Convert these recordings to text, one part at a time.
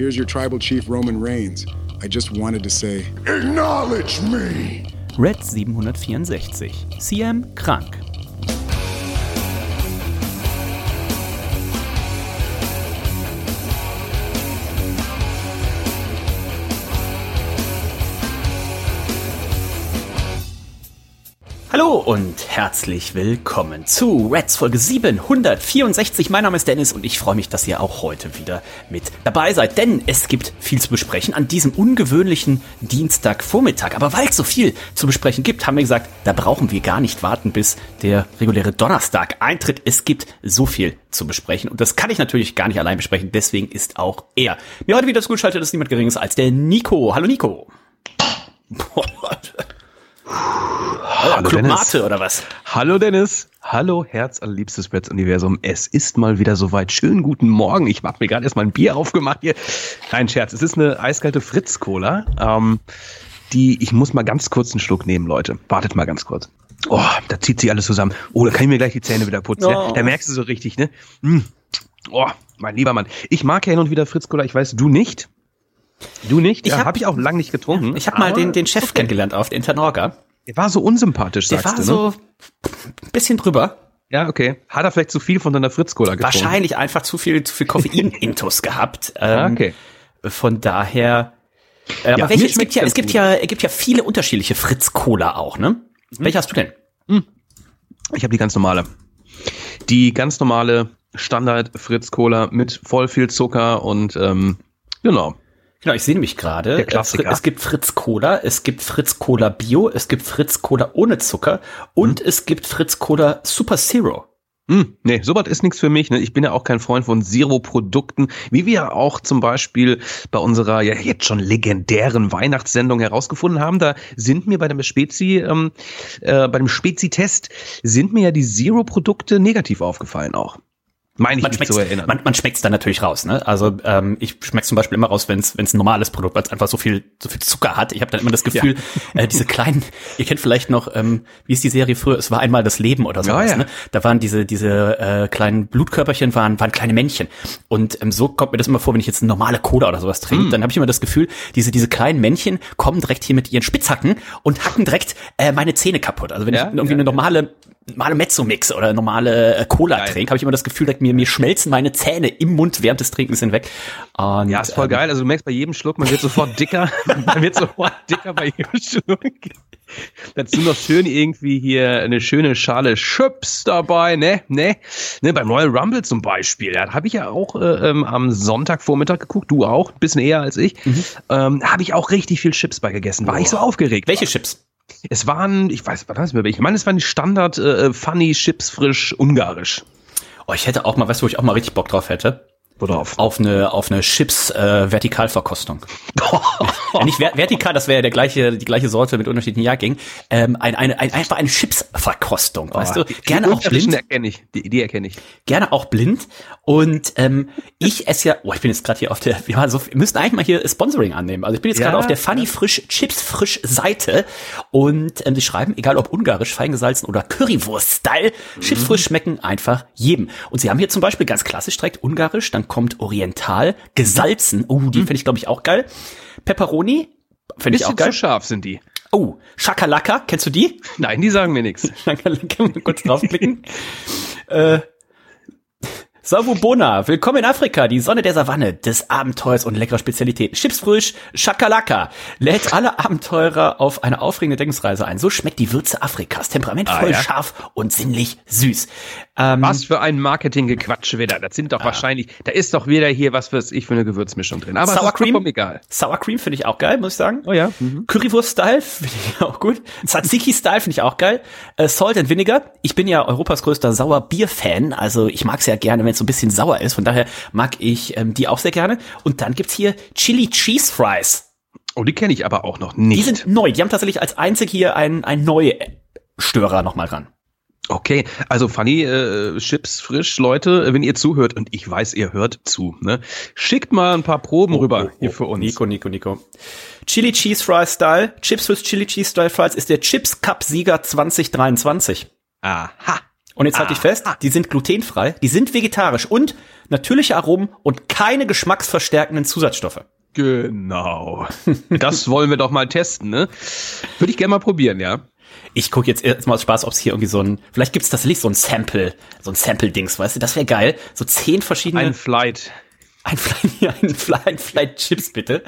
Here's your tribal chief, Roman Reigns. I just wanted to say, Acknowledge me! Red 764. CM krank. Hallo und herzlich willkommen zu Reds Folge 764. Mein Name ist Dennis und ich freue mich, dass ihr auch heute wieder mit dabei seid, denn es gibt viel zu besprechen an diesem ungewöhnlichen Dienstagvormittag. Aber weil es so viel zu besprechen gibt, haben wir gesagt, da brauchen wir gar nicht warten, bis der reguläre Donnerstag eintritt. Es gibt so viel zu besprechen und das kann ich natürlich gar nicht allein besprechen. Deswegen ist auch er mir heute wieder zugeschaltet, ist niemand geringeres als der Nico. Hallo Nico. Boah, Hallo Club Dennis. Mate oder was? Hallo Dennis. Hallo Herz allerliebstes Reds Universum. Es ist mal wieder soweit. Schönen guten Morgen. Ich habe mir gerade erst mal ein Bier aufgemacht hier. Kein Scherz. Es ist eine eiskalte Fritz Cola. Ähm, die ich muss mal ganz kurz einen Schluck nehmen, Leute. Wartet mal ganz kurz. Oh, da zieht sich alles zusammen. Oh, da kann ich mir gleich die Zähne wieder putzen. Oh. Ja? Da merkst du so richtig, ne? Mm. Oh, mein lieber Mann. Ich mag ja hin und wieder Fritz Cola. Ich weiß, du nicht. Du nicht? Ich ja, hab- habe ich auch lange nicht getrunken. Ich habe mal Aber den, den Chef kennengelernt auf der Internorga. Der war so unsympathisch, Der sagst war du, ne? so ein bisschen drüber. Ja, okay. Hat er vielleicht zu viel von deiner Fritz-Cola getrunken? Wahrscheinlich einfach zu viel, zu viel Koffein-Intus gehabt. Ah, Ähm, okay. Von daher. Äh, aber Ja, welche, mir es gibt ja, es gibt gut. ja, es gibt ja viele unterschiedliche Fritz-Cola auch, ne? Welche hast du denn? Ich habe die ganz normale. Die ganz normale Standard Fritz Cola mit voll viel Zucker und ähm, genau. Genau, ich sehe nämlich gerade. Der Klassiker. äh, Es gibt Fritz Cola, es gibt Fritz Cola Bio, es gibt Fritz Cola ohne Zucker und es gibt Fritz Cola Super Zero. Hm, nee, sowas ist nichts für mich. Ne? Ich bin ja auch kein Freund von Zero-Produkten, wie wir auch zum Beispiel bei unserer ja jetzt schon legendären Weihnachtssendung herausgefunden haben. Da sind mir bei dem Spezi, ähm, äh, bei dem Spezi-Test sind mir ja die Zero-Produkte negativ aufgefallen auch. Meine ich Man zu erinnern. man, man schmeckt's dann natürlich raus, ne? Also ähm, ich schmeck's zum Beispiel immer raus, wenn es ein normales Produkt, weil es einfach so viel so viel Zucker hat. Ich habe dann immer das Gefühl, äh, diese kleinen, ihr kennt vielleicht noch, ähm, wie ist die Serie früher? Es war einmal das Leben oder sowas. Ja, ja. Ne? Da waren diese diese äh, kleinen Blutkörperchen waren waren kleine Männchen und ähm, so kommt mir das immer vor, wenn ich jetzt eine normale Cola oder sowas trinke, Mm. dann habe ich immer das Gefühl, diese diese kleinen Männchen kommen direkt hier mit ihren Spitzhacken und hacken direkt äh, meine Zähne kaputt. Also wenn Ja, ich irgendwie ja, eine normale normale Mezzo-Mix oder normale äh, Cola trinke, habe ich immer das Gefühl, dass mir, mir schmelzen meine Zähne im Mund während des Trinkens hinweg. Und, Ja, ist voll ähm, geil. Also du merkst bei jedem Schluck, man wird sofort dicker. man wird sofort dicker bei jedem Schluck. Dazu noch schön irgendwie hier eine schöne Schale Chips dabei, ne, ne, ne, beim Royal Rumble zum Beispiel. Da habe ich ja auch äh, ähm, am Sonntagvormittag geguckt, du auch, ein bisschen eher als ich. Mhm. Ähm, habe ich auch richtig viel Chips bei gegessen. War ich so aufgeregt. Welche Chips? Es waren, ich weiß, ich mehr welche. Ich meine, es waren die Standard äh, Funny Chips frisch ungarisch. Oh, ich hätte auch mal, weißt du, wo ich auch mal richtig Bock drauf hätte? Worauf? Auf eine, auf eine Chips äh, Vertikalverkostung. ja, nicht ver vertikal, das wäre ja der gleiche, die gleiche Sorte mit unterschiedlichen Jahrgängen. Ähm, ein, eine, ein, einfach eine Chips-Verkostung, weißt du? Die- Gerne die auch blind. erkenne ich. Die, die erkenne ich. gerne auch blind. Und ähm, ich esse ja, oh, ich bin jetzt gerade hier auf der, wir, so, wir müssen eigentlich mal hier Sponsoring annehmen. Also ich bin jetzt Ja, gerade auf der Funny Frisch Chips Frisch Seite und ähm, sie schreiben, egal ob ungarisch, feingesalzen oder Currywurst-Style, Chips frisch schmecken einfach jedem. Und sie haben hier zum Beispiel ganz klassisch direkt ungarisch, dann kommt Oriental, gesalzen, oh, die finde ich glaube ich auch geil. Pepperoni, finde ich auch Bisschen geil. zu scharf sind die. Oh, Shakalaka, kennst du die? Nein, die sagen mir nichts. Shakalaka, mal kurz draufklicken. äh, Savubona, willkommen in Afrika, die Sonne der Savanne, des Abenteuers und leckerer Spezialitäten. Chipsfrisch, Shakalaka, lädt alle Abenteurer auf eine aufregende Denkensreise ein. So schmeckt die Würze Afrikas, temperamentvoll, Ah, ja. scharf und sinnlich süß. Ähm, Was für ein Marketinggequatsch wieder. Das sind doch wahrscheinlich, da ist doch wieder hier was weiß ich für eine Gewürzmischung drin. Aber Sour Cream? egal. Sour Cream finde ich auch geil, muss ich sagen. Oh ja. Currywurst-Style finde ich auch gut. Tzatziki-Style finde ich auch geil. Äh, Salt and Vinegar. Ich bin ja Europas größter Sauer-Bier-Fan. Also ich mag es ja gerne, wenn es so ein bisschen sauer ist. Von daher mag ich ähm, die auch sehr gerne. Und dann gibt's hier Chili Cheese Fries. Oh, die kenne ich aber auch noch nicht. Die sind neu. Die haben tatsächlich als einzig hier ein, ein neue Störer nochmal dran. Okay, also Funny äh, Chips frisch, Leute, wenn ihr zuhört und ich weiß, ihr hört zu, ne? Schickt mal ein paar Proben rüber hier für uns. Nico, Nico, Nico. Chili Cheese Fry Style, Chips with Chili Cheese Style Fries ist der Chips Cup Sieger 2023. Aha. Und jetzt halte ich fest, die sind glutenfrei, die sind vegetarisch und natürliche Aromen und keine geschmacksverstärkenden Zusatzstoffe. Genau. Das wollen wir doch mal testen, ne? Würde ich gerne mal probieren, ja. Ich gucke jetzt erstmal aus Spaß, ob es hier irgendwie so ein, vielleicht gibt's das Licht, so ein Sample, so ein Sample-Dings, weißt du, das wäre geil. So zehn verschiedene. Ein Flight. Ein Flight, ein Flight, ein Flight Chips bitte.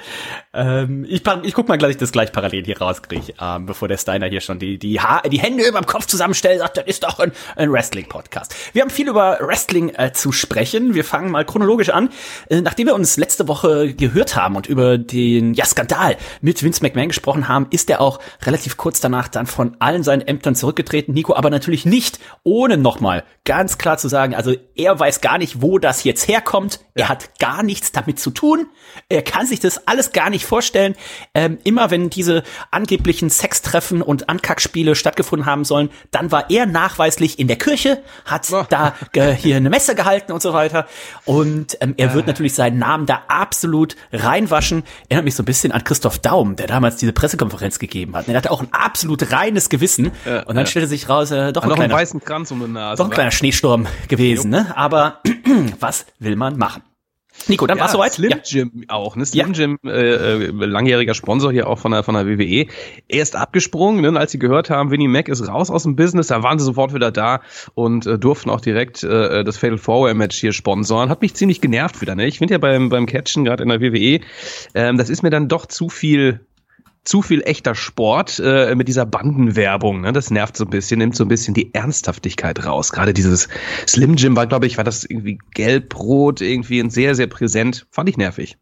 Ähm, ich, ich guck mal gleich, das gleich parallel hier rauskriege, ähm, bevor der Steiner hier schon die, die, ha die Hände über dem Kopf zusammenstellt, sagt, das ist doch ein, ein Wrestling-Podcast. Wir haben viel über Wrestling äh, zu sprechen. Wir fangen mal chronologisch an. Äh, nachdem wir uns letzte Woche gehört haben und über den ja, Skandal mit Vince McMahon gesprochen haben, ist er auch relativ kurz danach dann von allen seinen Ämtern zurückgetreten. Nico aber natürlich nicht, ohne nochmal ganz klar zu sagen, also er weiß gar nicht, wo das jetzt herkommt. Er hat gar nichts damit zu tun. Er kann sich das alles gar nicht vorstellen. Ähm, immer wenn diese angeblichen Sextreffen und Ankackspiele stattgefunden haben sollen, dann war er nachweislich in der Kirche, hat da äh, hier eine Messe gehalten und so weiter. Und ähm, er wird natürlich seinen Namen da absolut reinwaschen. Erinnert mich so ein bisschen an Christoph Daum, der damals diese Pressekonferenz gegeben hat. Er hatte auch ein absolut reines Gewissen. und dann stellte sich raus, äh, doch ein kleiner, um Nase. doch ein kleiner Schneesturm gewesen. Ne? Aber was will man machen? Nico, dann Ja, war's soweit? Slim Ja. Jim auch, ne? Slim Ja. Jim, äh, äh, langjähriger Sponsor hier auch von der, von der WWE. Er ist abgesprungen, ne? Und als sie gehört haben, Vinnie Mac ist raus aus dem Business, da waren sie sofort wieder da und äh, durften auch direkt äh, das Fatal Four Match hier sponsoren. Hat mich ziemlich genervt wieder, ne? Ich finde ja beim, beim Catchen, gerade in der WWE, ähm, das ist mir dann doch zu viel zu viel echter Sport äh, mit dieser Bandenwerbung. Ne? Das nervt so ein bisschen, nimmt so ein bisschen die Ernsthaftigkeit raus. Gerade dieses Slim Jim war, glaube ich, war das irgendwie gelb-rot, irgendwie ein sehr, sehr präsent. Fand ich nervig.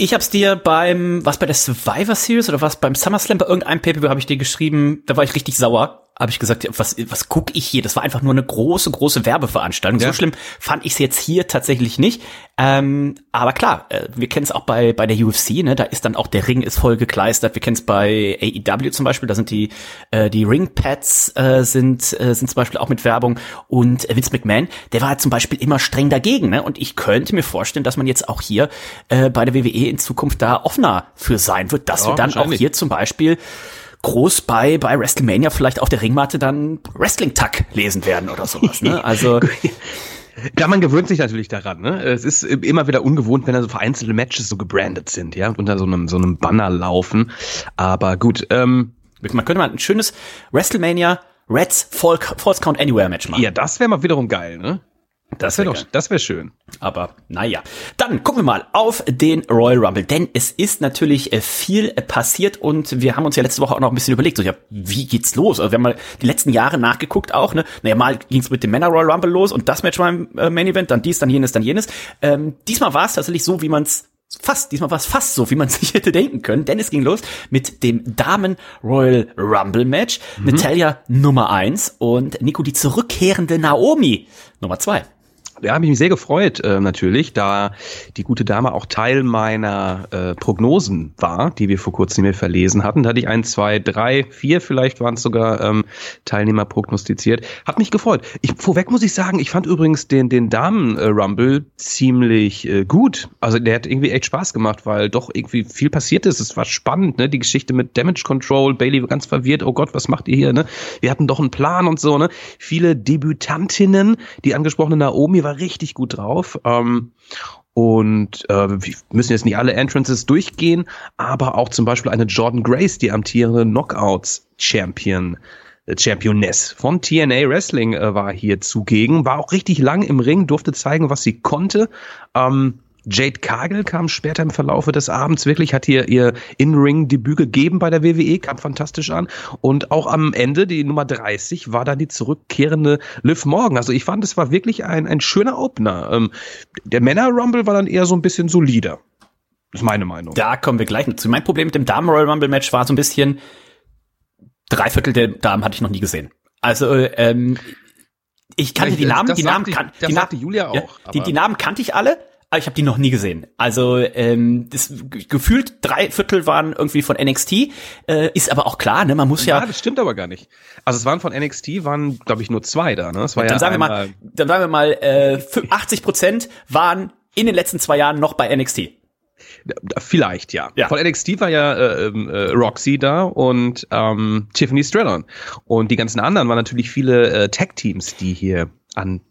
Ich hab's dir beim, was bei der Survivor Series oder was beim SummerSlam, bei irgendeinem Paper habe ich dir geschrieben, da war ich richtig sauer. Habe ich gesagt, was, was guck ich hier? Das war einfach nur eine große, große Werbeveranstaltung. Ja. So schlimm fand ich es jetzt hier tatsächlich nicht. Ähm, aber klar, äh, wir kennen es auch bei, bei der UFC, ne? Da ist dann auch der Ring ist voll gekleistert. Wir kennen es bei AEW zum Beispiel, da sind die, äh, die Ringpads äh, sind, äh, sind zum Beispiel auch mit Werbung. Und Vince McMahon, der war zum Beispiel immer streng dagegen, ne? Und ich könnte mir vorstellen, dass man jetzt auch hier äh, bei der WWE in Zukunft da offener für sein wird, dass Ja, wir dann auch hier zum Beispiel groß bei, bei WrestleMania vielleicht auf der Ringmatte dann Wrestling-Tuck lesen werden oder sowas. Ne? Also Ja, man gewöhnt sich natürlich daran. Ne? Es ist immer wieder ungewohnt, wenn da so vereinzelte Matches so gebrandet sind, ja, und unter so einem so einem Banner laufen. Aber gut, ähm, man könnte mal ein schönes WrestleMania Reds False Count Anywhere Match machen. ja, das wäre mal wiederum geil, ne? Das wäre wär doch, das wäre schön. Aber naja. Dann gucken wir mal auf den Royal Rumble. Denn es ist natürlich äh, viel äh, passiert und wir haben uns ja letzte Woche auch noch ein bisschen überlegt, so, ja, wie geht's los? Also wir haben mal die letzten Jahre nachgeguckt auch, ne? Naja, mal ging's mit dem Männer Royal Rumble los und das Match war im äh, Main Event, dann dies, dann jenes, dann jenes. Ähm, diesmal war es tatsächlich so, wie man's Fast, diesmal war es fast so, wie man sich hätte denken können, denn es ging los mit dem Damen Royal Rumble Match. Natalia Nummer eins und Nico die zurückkehrende Naomi Nummer zwei. Ja, habe ich mich sehr gefreut, äh, natürlich, da die gute Dame auch Teil meiner äh, Prognosen war, die wir vor kurzem hier verlesen hatten. Da hatte ich ein, zwei, drei, vier vielleicht waren es sogar ähm, Teilnehmer prognostiziert. Hat mich gefreut. Ich, vorweg muss ich sagen, ich fand übrigens den, den Damen-Rumble ziemlich äh, gut. Also der hat irgendwie echt Spaß gemacht, weil doch irgendwie viel passiert ist. Es war spannend, ne? Die Geschichte mit Damage Control, Bailey ganz verwirrt, oh Gott, was macht ihr hier, ne? Wir hatten doch einen Plan und so, ne? Viele Debütantinnen, die angesprochene Naomi war richtig gut drauf. Ähm, und äh, wir müssen jetzt nicht alle Entrances durchgehen, aber auch zum Beispiel eine Jordan Grace, die amtierende Knockouts-Champion, äh, Championess von TNA Wrestling äh, war hier zugegen, war auch richtig lang im Ring, durfte zeigen, was sie konnte. Ähm, Jade Cargill kam später im Verlaufe des Abends wirklich, hat hier ihr In-Ring-Debüt gegeben bei der WWE, kam fantastisch an. Und auch am Ende, die Nummer 30, war dann die zurückkehrende Liv Morgan. Also ich fand, es war wirklich ein, ein schöner Opener. Ähm, der Männer-Rumble war dann eher so ein bisschen solider. Das ist meine Meinung. Da kommen wir gleich zu. Mein Problem mit dem Damen Royal Rumble Match war so ein bisschen, drei Viertel der Damen hatte ich noch nie gesehen. Also, ähm, Ich kannte Ich- die Namen, die Namen Na- Ja, die Namen kannte ich alle, aber ich habe die noch nie gesehen. Also ähm, das ge- gefühlt drei Viertel waren irgendwie von NXT, äh, ist aber auch klar, ne? Man muss Ja, ja, das stimmt aber gar nicht. Also es waren von NXT, waren, glaube ich, nur zwei da. Ne? Es war dann ja sagen wir mal, dann sagen wir mal, äh, 80 Prozent waren in den letzten zwei Jahren noch bei NXT. Vielleicht, ja. Ja. Von NXT war ja äh, ähm, äh, Roxy da und ähm, Tiffany Stratton. Und die ganzen anderen waren natürlich viele äh, Tag-Teams, die hier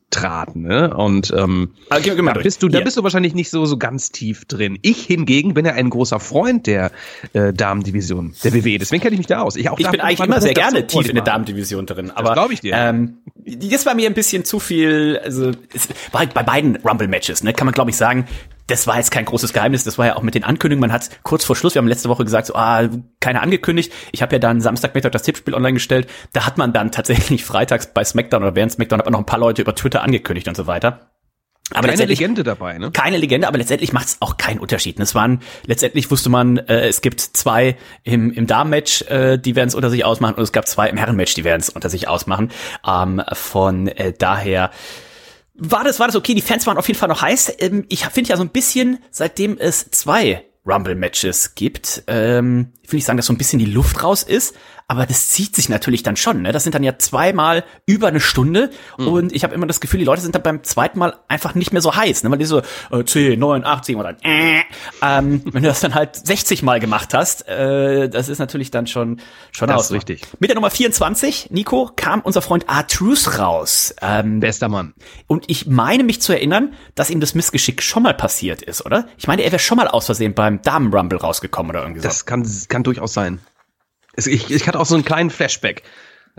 antraten. Ne? Und ähm, wir mal da bist du, da Hier. bist du wahrscheinlich nicht so so ganz tief drin. Ich hingegen bin ja ein großer Freund der äh, Damendivision der WWE. Deswegen kenne ich mich da aus. Ich, auch Ich bin eigentlich immer sehr gerne tief in der. Damendivision drin. Aber glaub ich dir. Ähm, das war mir ein bisschen zu viel. Also es war halt bei beiden Rumble-Matches, ne, kann man glaube ich sagen. Das war jetzt kein großes Geheimnis. Das war ja auch mit den Ankündigungen. Man hat kurz vor Schluss, wir haben letzte Woche gesagt, so, ah, keine angekündigt. Ich habe ja dann Samstag, Mittag das Tippspiel online gestellt. Da hat man dann tatsächlich freitags bei SmackDown oder während SmackDown hat man noch ein paar Leute über Twitter angekündigt und so weiter. Aber Keine Legende dabei, ne? keine Legende, aber letztendlich macht es auch keinen Unterschied. Es waren letztendlich wusste man, äh, es gibt zwei im, im Damenmatch, äh, die werden es unter sich ausmachen, und es gab zwei im Herrenmatch, die werden es unter sich ausmachen. Ähm, von äh, daher war das war das okay. Die Fans waren auf jeden Fall noch heiß. Ähm, ich finde ja so ein bisschen, seitdem es zwei Rumble-Matches gibt, ähm, ich will nicht sagen, dass so ein bisschen die Luft raus ist, aber das zieht sich natürlich dann schon. Ne? Das sind dann ja zweimal über eine Stunde und ich habe immer das Gefühl, die Leute sind dann beim zweiten Mal einfach nicht mehr so heiß, ne? weil die so äh, 10, 9, 8, 10 oder äh, ähm, wenn du das dann halt 60 Mal gemacht hast, äh, das ist natürlich dann schon schon Das aus. richtig. Mit der Nummer 24, Nico, kam unser Freund R-Truth raus. Ähm, Bester Mann. und ich meine mich zu erinnern, dass ihm das Missgeschick schon mal passiert ist, oder? Ich meine, er wäre schon mal aus Versehen beim Damen-Rumble rausgekommen oder irgendwie so. Das kann, kann durchaus sein. Ich, ich hatte auch so einen kleinen Flashback.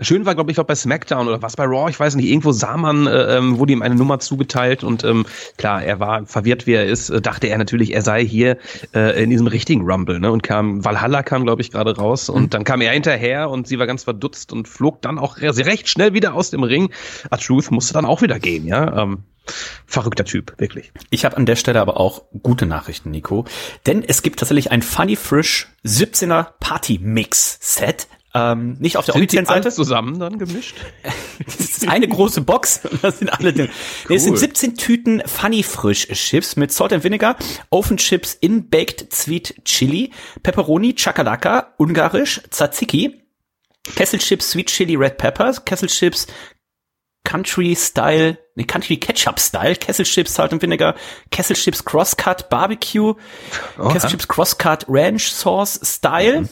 Schön war, glaube ich, auch bei SmackDown oder was bei Raw, ich weiß nicht, irgendwo sah man, äh, ähm, wurde ihm eine Nummer zugeteilt und ähm, klar, er war verwirrt, wie er ist, äh, dachte er natürlich, er sei hier äh, in diesem richtigen Rumble, ne? Und kam, Valhalla kam, glaube ich, gerade raus und dann kam er hinterher und sie war ganz verdutzt und flog dann auch re- recht schnell wieder aus dem Ring. A Truth musste dann auch wieder gehen, ja. Ähm, verrückter Typ, wirklich. Ich habe an der Stelle aber auch gute Nachrichten, Nico. Denn es gibt tatsächlich ein Funny Frisch 17er Party Mix Set. Ähm, nicht auf der offiziellen Seite. zusammen dann gemischt? Das ist eine große Box. Das sind alle. Nee, es sind 17 Tüten Funny Frisch Chips mit Salt and Vinegar, Oven Chips in Baked Sweet Chili, Pepperoni, Chakalaka, Ungarisch, Tzatziki, Kesselchips Sweet Chili Red Peppers, Kesselchips Country Style, nee, Country Ketchup Style, Kesselchips Salt and Vinegar, Kesselchips Crosscut Barbecue, Kesselchips Crosscut Ranch Sauce Style,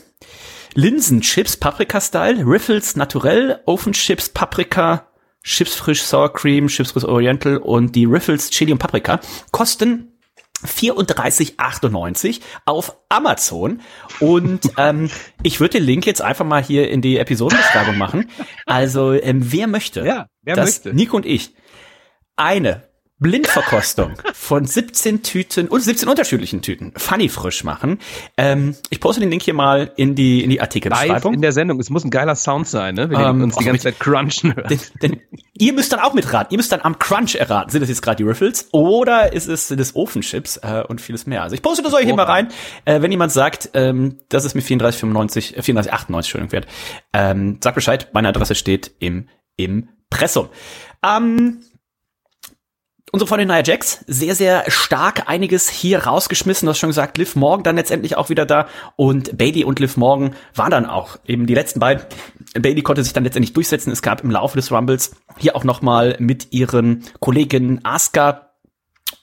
Linsenchips Paprika Style, Riffles Naturell, Oven Chips Paprika, Chips frisch Sour Cream, Chips frisch Oriental und die Riffles Chili und Paprika kosten 34,98 auf Amazon. Und ähm, ich würde den Link jetzt einfach mal hier in die Episodenbeschreibung machen. Also, ähm, wer möchte, Ja, wer dass möchte? Nico und ich eine Blindverkostung von 17 Tüten und 17 unterschiedlichen Tüten Funny frisch machen. Ähm, ich poste den Link hier mal in die in die Artikelbeschreibung. in der Sendung. Es muss ein geiler Sound sein, ne? Wenn Ähm, wir uns die ganze Zeit crunchen hören. Denn, denn ihr müsst dann auch mitraten. Ihr müsst dann am Crunch erraten. Sind das jetzt gerade die Riffles oder ist es sind es Ofenchips äh, und vieles mehr? Also ich poste das euch hier mal rein. Äh, wenn jemand sagt, ähm, das ist mir 34,95, äh, 34,98 Entschuldigung wert, ähm, sagt Bescheid. Meine Adresse steht im im Pressum. Ähm, Unsere Freundin Nia Jax, sehr, sehr stark einiges hier rausgeschmissen. Du hast schon gesagt, Liv Morgan dann letztendlich auch wieder da. Und Bailey und Liv Morgan waren dann auch eben die letzten beiden. Bailey konnte sich dann letztendlich durchsetzen. Es gab im Laufe des Rumbles hier auch nochmal mit ihren Kolleginnen Asuka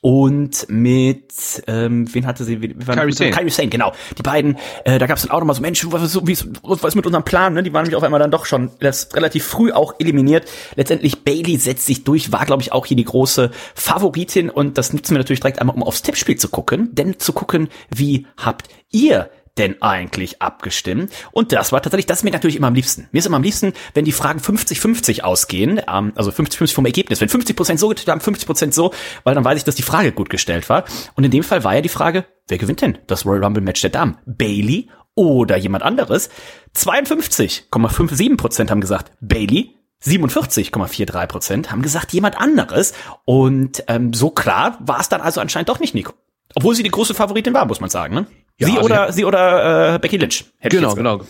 und mit, ähm, wen hatte sie? Waren- Kairi Sane. Kairi Sane, genau. Die beiden, äh, da gab es dann auch nochmal so, Mensch, was, ist so- wie was ist mit unserem Plan? Ne? Die waren nämlich auf einmal dann doch schon das relativ früh auch eliminiert. Letztendlich Bailey setzt sich durch, war, glaube ich, auch hier die große Favoritin und das nutzen wir natürlich direkt einmal, um aufs Tippspiel zu gucken, denn zu gucken, wie habt ihr denn eigentlich abgestimmt? Und das war tatsächlich, das ist mir natürlich immer am liebsten. Mir ist immer am liebsten, wenn die Fragen 50-50 ausgehen, ähm, also 50-50 vom Ergebnis. Wenn 50% so getippt haben, 50% so, weil dann weiß ich, dass die Frage gut gestellt war. Und in dem Fall war ja die Frage, wer gewinnt denn das Royal Rumble Match der Damen? Bailey oder jemand anderes? 52,57% haben gesagt Bailey. 47,43% haben gesagt jemand anderes. Und ähm, so klar war es dann also anscheinend doch nicht Nico. Obwohl sie die große Favoritin war, muss man sagen, ne? Ja, sie, also oder, sie oder äh, Becky Lynch. Hätte genau, genau.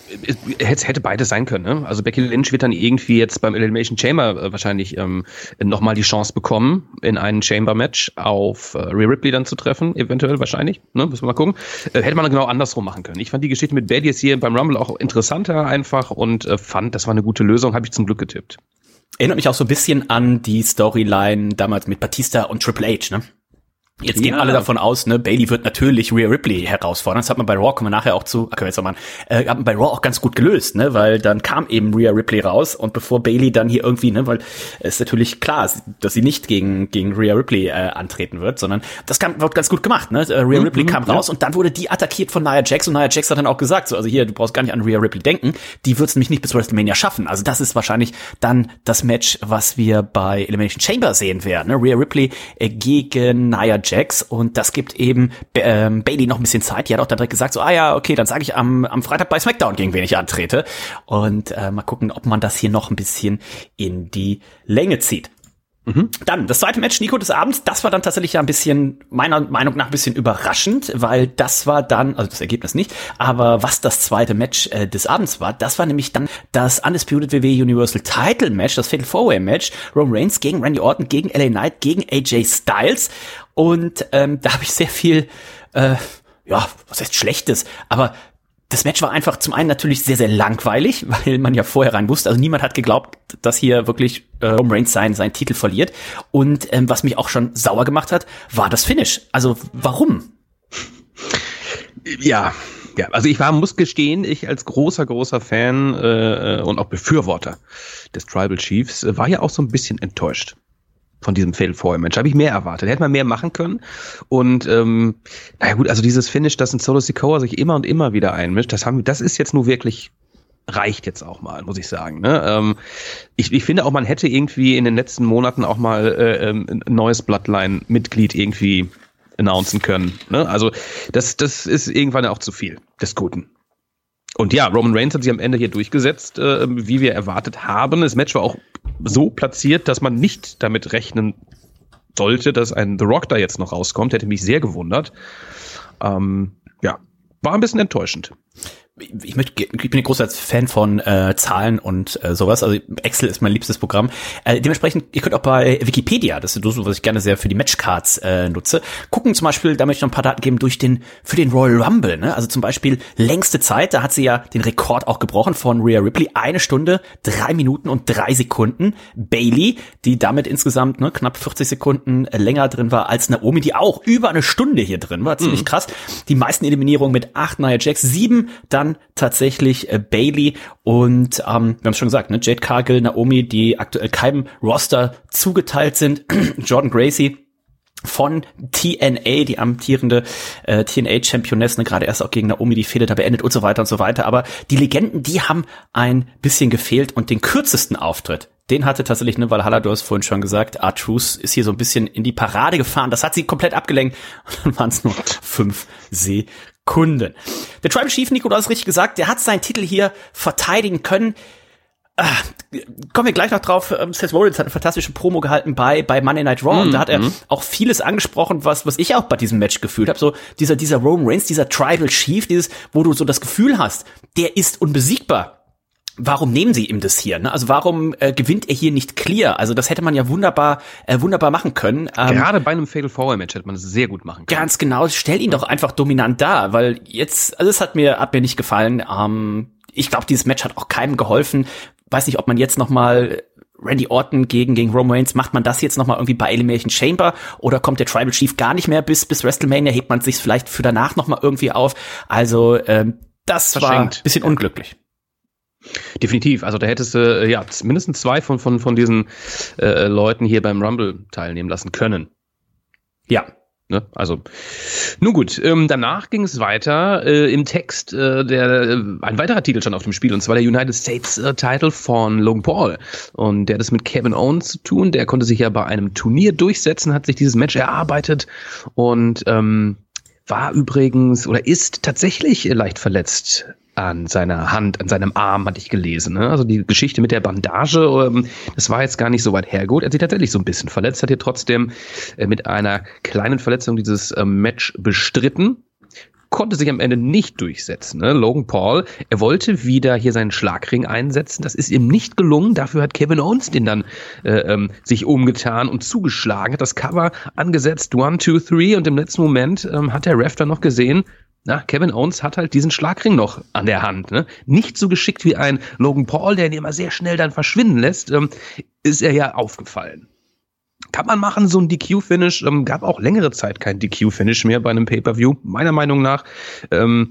Es hätte beides sein können. Ne? Also Becky Lynch wird dann irgendwie jetzt beim Elimination Chamber äh, wahrscheinlich ähm, nochmal die Chance bekommen, in ein Chamber-Match auf äh, Rhea Ripley dann zu treffen, eventuell wahrscheinlich. Ne? Müssen wir mal gucken. Äh, hätte man genau andersrum machen können. Ich fand die Geschichte mit Bailey hier beim Rumble auch interessanter einfach und äh, fand, das war eine gute Lösung, habe ich zum Glück getippt. Erinnert mich auch so ein bisschen an die Storyline damals mit Batista und Triple H, ne? Jetzt gehen ja. alle davon aus, ne, Bailey wird natürlich Rhea Ripley herausfordern. Das hat man bei Raw, kommen wir nachher auch zu, können wir jetzt nochmal, äh, hat man bei Raw auch ganz gut gelöst, ne, weil dann kam eben Rhea Ripley raus und bevor Bailey dann hier irgendwie, ne, weil es ist natürlich klar, dass sie nicht gegen, gegen Rhea Ripley äh, antreten wird, sondern das kam, wird ganz gut gemacht, ne, äh, Rhea mhm, Ripley mhm, kam raus ja. und dann wurde die attackiert von Nia Jax und Nia Jax hat dann auch gesagt, so, also hier, du brauchst gar nicht an Rhea Ripley denken, die wird es nämlich nicht bis WrestleMania schaffen. Also das ist wahrscheinlich dann das Match, was wir bei Elimination Chamber sehen werden, ne, Rhea Ripley äh, gegen Nia Jax und das gibt eben ähm, Bailey noch ein bisschen Zeit. Die hat auch dann direkt gesagt, so, ah ja, okay, dann sage ich am, am Freitag bei SmackDown, gegen wen ich antrete. Und äh, mal gucken, ob man das hier noch ein bisschen in die Länge zieht. Mhm. Dann, das zweite Match, Nico, des Abends, das war dann tatsächlich ja ein bisschen, meiner Meinung nach, ein bisschen überraschend, weil das war dann, also das Ergebnis nicht, aber was das zweite Match äh, des Abends war, das war nämlich dann das Undisputed WWE Universal Title Match, das Fatal Four Way Match, Roman Reigns gegen Randy Orton, gegen LA Knight, gegen AJ Styles und ähm, da habe ich sehr viel, äh, ja, was heißt Schlechtes, aber das Match war einfach zum einen natürlich sehr, sehr langweilig, weil man ja vorher rein wusste. Also niemand hat geglaubt, dass hier wirklich äh, Roman Reigns seinen, seinen Titel verliert. Und ähm, was mich auch schon sauer gemacht hat, war das Finish. Also warum? Ja, ja, also ich war, muss gestehen, ich als großer, großer Fan äh, und auch Befürworter des Tribal Chiefs äh, war ja auch so ein bisschen enttäuscht von diesem Fatal Four Match. Habe ich mehr erwartet. Hätte man mehr machen können. Und ähm, naja gut, also dieses Finish, dass ein Solo Sikoa sich immer und immer wieder einmischt, das haben, das ist jetzt nur wirklich reicht jetzt auch mal, muss ich sagen. Ne? Ähm, ich, ich finde auch, man hätte irgendwie in den letzten Monaten auch mal äh, ähm, ein neues Bloodline-Mitglied irgendwie announcen können. Ne? Also das, das ist irgendwann auch zu viel des Guten. Und ja, Roman Reigns hat sich am Ende hier durchgesetzt, äh, wie wir erwartet haben. Das Match war auch so platziert, dass man nicht damit rechnen sollte, dass ein The Rock da jetzt noch rauskommt. Hätte mich sehr gewundert. Ähm, ja, war ein bisschen enttäuschend ich, möchte, ich bin ein großer Fan von äh, Zahlen und äh, sowas. Also Excel ist mein liebstes Programm. Äh, dementsprechend, ihr könnt auch bei Wikipedia, das ist so, was ich gerne sehr für die Matchcards äh, nutze, gucken zum Beispiel, da möchte ich noch ein paar Daten geben, durch den, für den Royal Rumble. Ne? Also zum Beispiel längste Zeit, da hat sie ja den Rekord auch gebrochen von Rhea Ripley. Eine Stunde, drei Minuten und drei Sekunden. Bailey, die damit insgesamt ne, knapp 40 Sekunden länger drin war als Naomi, die auch über eine Stunde hier drin war. Ziemlich mhm. krass. Die meisten Eliminierungen mit acht Nia Jax, sieben dann dann tatsächlich äh, Bailey und ähm, wir haben es schon gesagt, ne, Jade Cargill, Naomi, die aktuell keinem Roster zugeteilt sind, Jordan Gracie von TNA, die amtierende äh, TNA-Championess, ne, gerade erst auch gegen Naomi die Fehde da beendet und so weiter und so weiter. Aber die Legenden, die haben ein bisschen gefehlt und den kürzesten Auftritt, den hatte tatsächlich, ne, Valhalla, du hast vorhin schon gesagt, R-Truth ist hier so ein bisschen in die Parade gefahren. Das hat sie komplett abgelenkt und dann waren es nur fünf Kunden. Der Tribal Chief, Nico, du hast richtig gesagt, der hat seinen Titel hier verteidigen können. Ah, kommen wir gleich noch drauf. Ähm, Seth Rollins hat eine fantastische Promo gehalten bei, bei Monday Night Raw mm, und da hat er mm. auch vieles angesprochen, was, was ich auch bei diesem Match gefühlt habe. So dieser, dieser Roman Reigns, dieser Tribal Chief, dieses, wo du so das Gefühl hast, der ist unbesiegbar warum nehmen sie ihm das hier? Ne? Also warum äh, gewinnt er hier nicht clear? Also das hätte man ja wunderbar, äh, wunderbar machen können. Ähm, Gerade bei einem Fatal Four Match hätte man das sehr gut machen können. Ganz genau. Stell ihn doch einfach dominant da, weil jetzt, also es hat mir, hat mir nicht gefallen. Ähm, ich glaube, dieses Match hat auch keinem geholfen. Weiß nicht, ob man jetzt noch mal Randy Orton gegen, gegen Roman Reigns, macht man das jetzt nochmal irgendwie bei Elimination Chamber oder kommt der Tribal Chief gar nicht mehr bis, bis WrestleMania, hebt man sich vielleicht für danach nochmal irgendwie auf? Also, ähm, das Verschenkt. war bisschen unglücklich. Definitiv. Also da hättest du äh, ja mindestens zwei von, von, von diesen äh, Leuten hier beim Rumble teilnehmen lassen können. Ja. Ne? Also, nun gut, ähm, danach ging es weiter äh, im Text, äh, der äh, ein weiterer Titel schon auf dem Spiel, und zwar der United States äh, Title von Logan Paul. Und der hat es mit Kevin Owens zu tun. Der konnte sich ja bei einem Turnier durchsetzen, hat sich dieses Match erarbeitet und ähm, war übrigens oder ist tatsächlich leicht verletzt an seiner Hand, an seinem Arm, hatte ich gelesen. Ne? Also die Geschichte mit der Bandage, ähm, das war jetzt gar nicht so weit hergeholt. Er hat sich tatsächlich so ein bisschen verletzt, hat hier trotzdem äh, mit einer kleinen Verletzung dieses äh, Match bestritten konnte sich am Ende nicht durchsetzen. Ne? Logan Paul, er wollte wieder hier seinen Schlagring einsetzen. Das ist ihm nicht gelungen. Dafür hat Kevin Owens den dann äh, ähm, sich umgetan und zugeschlagen, hat das Cover angesetzt, one, two, three. Und im letzten Moment ähm, hat der Ref dann noch gesehen, na, Kevin Owens hat halt diesen Schlagring noch an der Hand. Ne? Nicht so geschickt wie ein Logan Paul, der ihn immer sehr schnell dann verschwinden lässt, ähm, ist er ja aufgefallen. Kann man machen, so ein DQ-Finish. Ähm, gab auch längere Zeit kein DQ-Finish mehr bei einem Pay-Per-View, meiner Meinung nach. Ähm,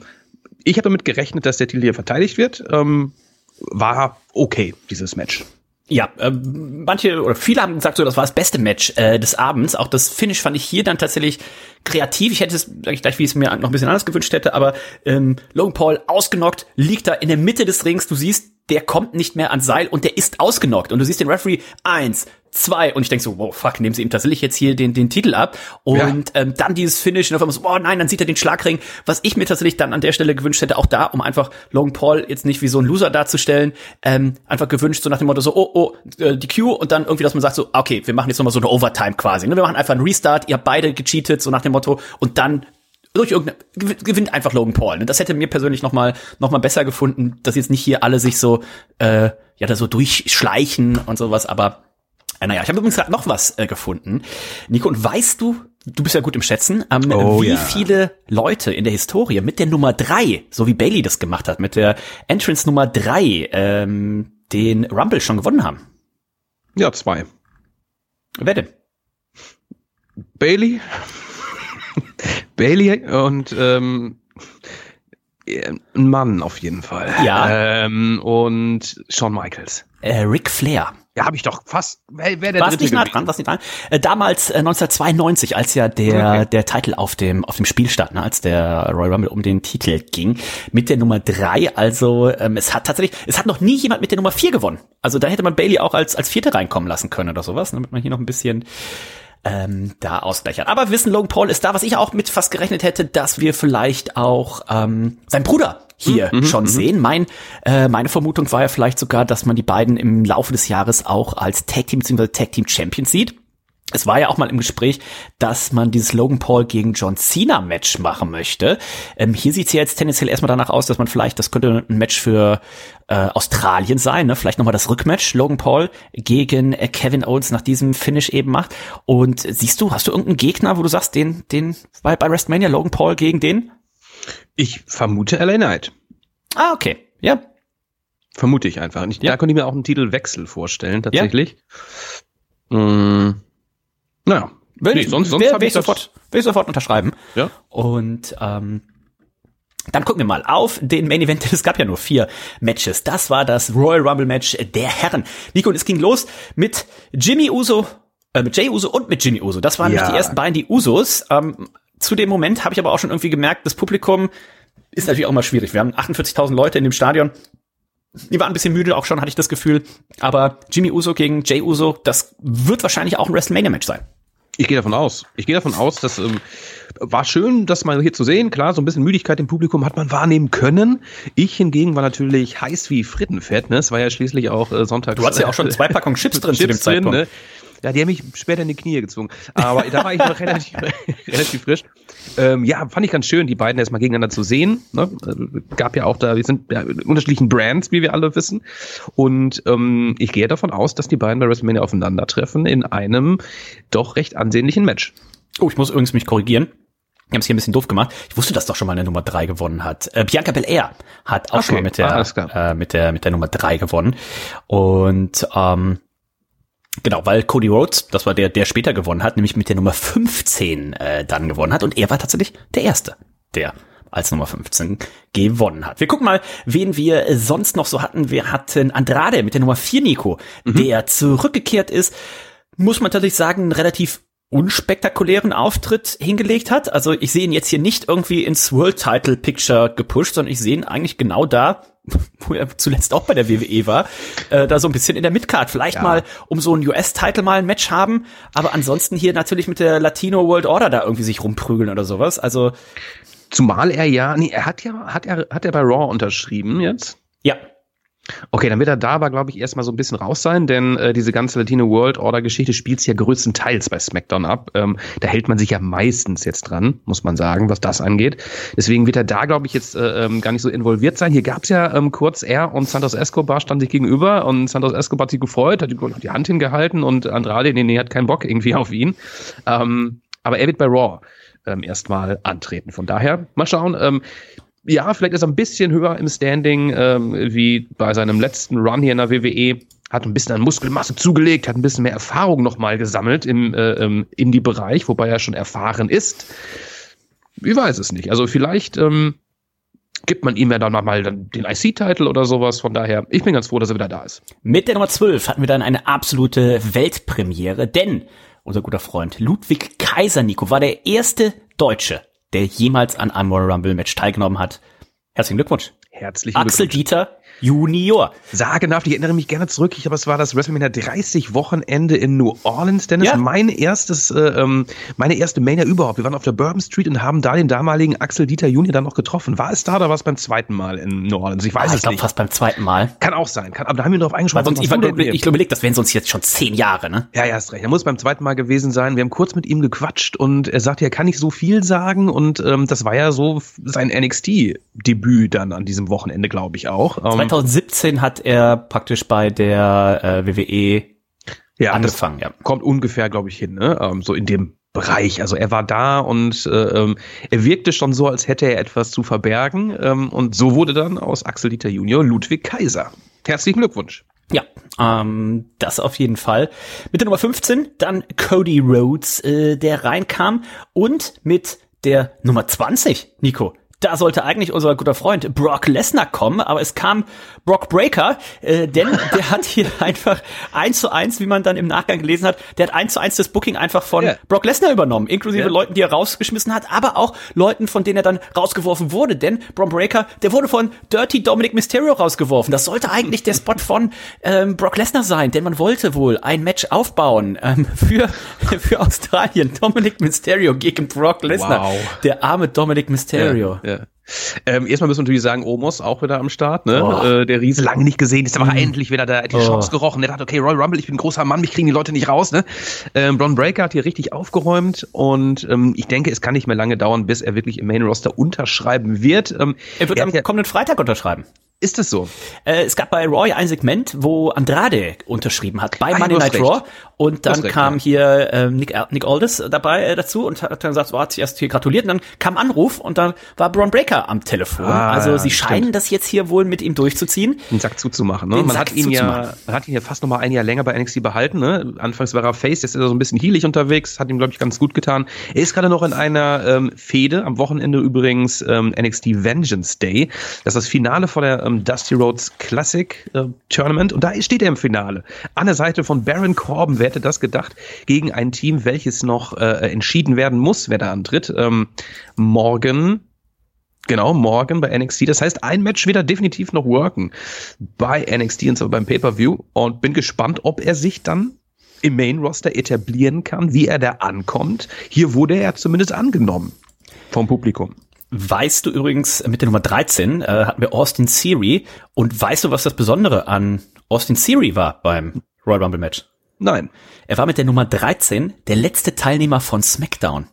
ich habe damit gerechnet, dass der Titel hier verteidigt wird. Ähm, war okay, dieses Match. Ja, äh, manche oder viele haben gesagt, so das war das beste Match äh, des Abends. Auch das Finish fand ich hier dann tatsächlich kreativ. Ich hätte es, sag ich gleich, wie ich es mir noch ein bisschen anders gewünscht hätte, aber ähm, Logan Paul ausgenockt, liegt da in der Mitte des Rings. Du siehst, der kommt nicht mehr ans Seil und der ist ausgenockt. Und du siehst den Referee eins, zwei und ich denk so, wow, fuck, nehmen sie ihm tatsächlich jetzt hier den, den Titel ab und ja. ähm, dann dieses Finish und auf einmal so, oh nein, dann sieht er den Schlagring, was ich mir tatsächlich dann an der Stelle gewünscht hätte, auch da, um einfach Logan Paul jetzt nicht wie so ein Loser darzustellen, ähm, einfach gewünscht, so nach dem Motto so, oh, oh, äh, die Q und dann irgendwie, dass man sagt so, okay, wir machen jetzt nochmal so eine Overtime quasi, ne? wir machen einfach einen Restart, ihr habt beide gecheatet, so nach dem Motto und dann durch irgendeine, gewinnt einfach Logan Paul. Ne? Das hätte mir persönlich noch mal, noch mal besser gefunden, dass jetzt nicht hier alle sich so, äh, ja, da so durchschleichen und sowas, aber äh, naja, ich habe übrigens gerade noch was äh, gefunden. Nico, und weißt du, du bist ja gut im Schätzen, ähm, oh, wie ja. viele Leute in der Historie mit der Nummer drei, so wie Bailey das gemacht hat, mit der Entrance Nummer drei, ähm, den Rumble schon gewonnen haben? Ja, zwei. Wer denn? Bailey, Bailey und ähm, ein Mann auf jeden Fall. Ja. Ähm, und Shawn Michaels. Äh, Ric Flair. Ja, habe ich doch fast. Wer, wer der war's nicht nah dran, war's nicht dran. Äh, damals äh, 1992, als ja der okay. der Titel auf dem auf dem Spiel stand, ne, als der Royal Rumble um den Titel ging, mit der Nummer drei. Also ähm, es hat tatsächlich, es hat noch nie jemand mit der Nummer vier gewonnen. Also da hätte man Bailey auch als als Vierte reinkommen lassen können oder sowas, damit man hier noch ein bisschen ähm, da ausgleichen. Aber wissen, Logan Paul ist da, was ich auch mit fast gerechnet hätte, dass wir vielleicht auch ähm, sein Bruder hier mhm, schon mhm. sehen. Mein, äh, meine Vermutung war ja vielleicht sogar, dass man die beiden im Laufe des Jahres auch als Tag Team bzw. Tag Team Champions sieht. Es war ja auch mal im Gespräch, dass man dieses Logan Paul gegen John Cena Match machen möchte. Ähm, hier sieht es ja jetzt tendenziell erstmal danach aus, dass man vielleicht, das könnte ein Match für äh, Australien sein, ne? vielleicht nochmal das Rückmatch Logan Paul gegen äh, Kevin Owens nach diesem Finish eben macht. Und siehst du, hast du irgendeinen Gegner, wo du sagst, den, den bei, bei WrestleMania Logan Paul gegen den? Ich vermute LA Knight. Ah, okay. Ja. Vermute ich einfach. Ich, ja. Da könnte ich mir auch einen Titelwechsel vorstellen, tatsächlich. Ja. Mmh. Naja. Will, nee, sonst sonst will, will, ich sofort, will ich sofort unterschreiben. Ja. Und ähm, dann gucken wir mal auf den Main Event. Es gab ja nur vier Matches. Das war das Royal Rumble Match der Herren. Nico, und es ging los mit Jimmy Uso, äh, mit Jay Uso und mit Jimmy Uso. Das waren ja. die ersten beiden, die Usos. Ähm, zu dem Moment habe ich aber auch schon irgendwie gemerkt, das Publikum ist natürlich auch mal schwierig. Wir haben 48.000 Leute in dem Stadion. Die waren ein bisschen müde auch schon, hatte ich das Gefühl. Aber Jimmy Uso gegen Jay Uso, das wird wahrscheinlich auch ein WrestleMania-Match sein. Ich gehe davon aus. Ich gehe davon aus, dass ähm, war schön, das mal hier zu sehen. Klar, so ein bisschen Müdigkeit im Publikum hat man wahrnehmen können. Ich hingegen war natürlich heiß wie Frittenfett. Ne? Es war ja schließlich auch äh, Sonntag. Du hast ja auch schon zwei Packungen Chips drin Chips zu dem Zeitpunkt. ne? Ja, die haben mich später in die Knie gezwungen. Aber da war ich noch relativ, relativ frisch. Ähm, ja, fand ich ganz schön, die beiden erstmal gegeneinander zu sehen. Ne? Äh, gab ja auch da, wir sind ja in unterschiedlichen Brands, wie wir alle wissen. Und ähm, ich gehe davon aus, dass die beiden bei WrestleMania aufeinandertreffen in einem doch recht ansehnlichen Match. Oh, ich muss übrigens mich korrigieren. Wir haben es hier ein bisschen doof gemacht. Ich wusste, dass doch schon mal eine Nummer drei gewonnen hat. Äh, Bianca Belair hat auch okay. schon mal mit der, ah, äh, mit der, mit der Nummer drei gewonnen. Und ähm, Genau, weil Cody Rhodes, das war der, der später gewonnen hat, nämlich mit der Nummer 15 äh, dann gewonnen hat. Und er war tatsächlich der Erste, der als Nummer 15 gewonnen hat. Wir gucken mal, wen wir sonst noch so hatten. Wir hatten Andrade mit der Nummer 4, Nico, mhm. der zurückgekehrt ist. Muss man tatsächlich sagen, relativ unspektakulären Auftritt hingelegt hat. Also ich sehe ihn jetzt hier nicht irgendwie ins World Title Picture gepusht, sondern ich sehe ihn eigentlich genau da, wo er zuletzt auch bei der WWE war, äh, da so ein bisschen in der Midcard. Vielleicht ja. mal um so ein US-Title mal ein Match haben, aber ansonsten hier natürlich mit der Latino World Order da irgendwie sich rumprügeln oder sowas. Also zumal er ja, nee, er hat ja, hat er, hat er bei Raw unterschrieben jetzt? Ja. Okay, dann wird er da aber, glaube ich, erstmal so ein bisschen raus sein, denn äh, diese ganze Latino World Order Geschichte spielt sich ja größtenteils bei SmackDown ab. Ähm, da hält man sich ja meistens jetzt dran, muss man sagen, was das angeht. Deswegen wird er da, glaube ich, jetzt äh, ähm, gar nicht so involviert sein. Hier gab's ja ähm, kurz er und Santos Escobar standen sich gegenüber und Santos Escobar hat sich gefreut, hat die Hand hingehalten und Andrade, nee, nee, hat keinen Bock irgendwie auf ihn. Ähm, aber er wird bei Raw ähm, erstmal antreten. Von daher, mal schauen. Ähm, ja, vielleicht ist er ein bisschen höher im Standing, ähm, wie bei seinem letzten Run hier in der WWE. Hat ein bisschen an Muskelmasse zugelegt, hat ein bisschen mehr Erfahrung nochmal gesammelt im äh, im Indie-Bereich, wobei er schon erfahren ist. Ich weiß es nicht. Also vielleicht ähm, gibt man ihm ja dann nochmal den IC-Titel oder sowas. Von daher, ich bin ganz froh, dass er wieder da ist. Mit der Nummer 12 hatten wir dann eine absolute Weltpremiere, denn unser guter Freund Ludwig Kaiser Nico war der erste Deutsche, der jemals an einem Royal Rumble Match teilgenommen hat. Herzlichen Glückwunsch. Herzlichen Axel. Dieter Junior. Sagenhaft, ich erinnere mich gerne zurück. Ich glaube, es war das WrestleMania 30 Wochenende in New Orleans, Dennis. Ja. Mein erstes, äh, ähm, meine erste Mania überhaupt. Wir waren auf der Bourbon Street und haben da den damaligen Axel Dieter Junior dann noch getroffen. War es da oder war es beim zweiten Mal in New Orleans? Ich weiß Ah, es ich glaube nicht. fast beim zweiten Mal. Kann auch sein. Kann, aber da haben wir drauf Weil eingeschrieben. sonst, ich, ich, ich überlege, das wären sonst jetzt schon zehn Jahre, ne? Ja, ja, hast recht. Er muss beim zweiten Mal gewesen sein. Wir haben kurz mit ihm gequatscht und er sagte, er kann nicht so viel sagen und ähm, das war ja so sein NXT-Debüt dann an diesem Wochenende, glaube ich auch. Ähm, 2017 hat er praktisch bei der äh, WWE ja, angefangen, ja. kommt ungefähr, glaube ich, hin, ne? Ähm, so in dem Bereich. Also er war da und äh, ähm, er wirkte schon so, als hätte er etwas zu verbergen. Ähm, und so wurde dann aus Axel Dieter Junior Ludwig Kaiser. Herzlichen Glückwunsch. Ja, ähm, das auf jeden Fall. Mit der Nummer 15 dann Cody Rhodes, äh, der reinkam und mit der Nummer 20, Nico. Da sollte eigentlich unser guter Freund Brock Lesnar kommen, aber es kam Brock Breaker, äh, denn der hat hier einfach eins zu eins, wie man dann im Nachgang gelesen hat, der hat eins zu eins das Booking einfach von Ja. Brock Lesnar übernommen, inklusive Ja. Leuten, die er rausgeschmissen hat, aber auch Leuten, von denen er dann rausgeworfen wurde, denn Braun Breaker, der wurde von Dirty Dominic Mysterio rausgeworfen. Das sollte eigentlich der Spot von ähm, Brock Lesnar sein, denn man wollte wohl ein Match aufbauen ähm, für, für Australien. Dominic Mysterio gegen Brock Lesnar. Wow. Der arme Dominic Mysterio. Ja. Ähm, erstmal müssen wir natürlich sagen, Omos auch wieder am Start, ne? Oh. Äh, der Riese lange nicht gesehen, ist aber endlich wieder da, hat die Chance gerochen. Der dachte, okay, Royal Rumble, ich bin ein großer Mann, mich kriegen die Leute nicht raus, ne? Ähm, Braun Breaker hat hier richtig aufgeräumt und ähm, ich denke, es kann nicht mehr lange dauern, bis er wirklich im Main Roster unterschreiben wird. Ähm, Er wird er am ja, kommenden Freitag unterschreiben. Ist das so? Äh, es gab bei Roy ein Segment, wo Andrade unterschrieben hat bei Monday Night recht. Raw und dann recht, kam ja. hier ähm, Nick, Nick Aldis dabei äh, dazu und hat dann gesagt, so hat sich erst hier gratuliert und dann kam Anruf und dann war Braun Breaker am Telefon. Ah, also sie stimmt. scheinen das jetzt hier wohl mit ihm durchzuziehen. den Sack zuzumachen. Ne? Den Man Sack hat ihn ja, man hat ihn ja fast noch mal ein Jahr länger bei NXT behalten. Ne? Anfangs war er Face, jetzt ist er so ein bisschen heelig unterwegs, hat ihm glaube ich ganz gut getan. Er ist gerade noch in einer ähm, Fehde am Wochenende übrigens ähm, NXT Vengeance Day. Das ist das Finale vor der ähm, Dusty Rhodes Classic äh, Tournament und da steht er im Finale an der Seite von Baron Corbin. Wer hätte das gedacht? Gegen ein Team, welches noch äh, entschieden werden muss, wer da antritt. Ähm, morgen Genau, morgen bei NXT. Das heißt, ein Match wird er definitiv noch worken bei NXT und zwar beim Pay-Per-View und bin gespannt, ob er sich dann im Main-Roster etablieren kann, wie er da ankommt. Hier wurde er zumindest angenommen vom Publikum. Weißt du übrigens, mit der Nummer 13 äh, hatten wir Austin Theory und weißt du, was das Besondere an Austin Theory war beim Royal Rumble Match? Nein. Er war mit der Nummer 13 der letzte Teilnehmer von SmackDown.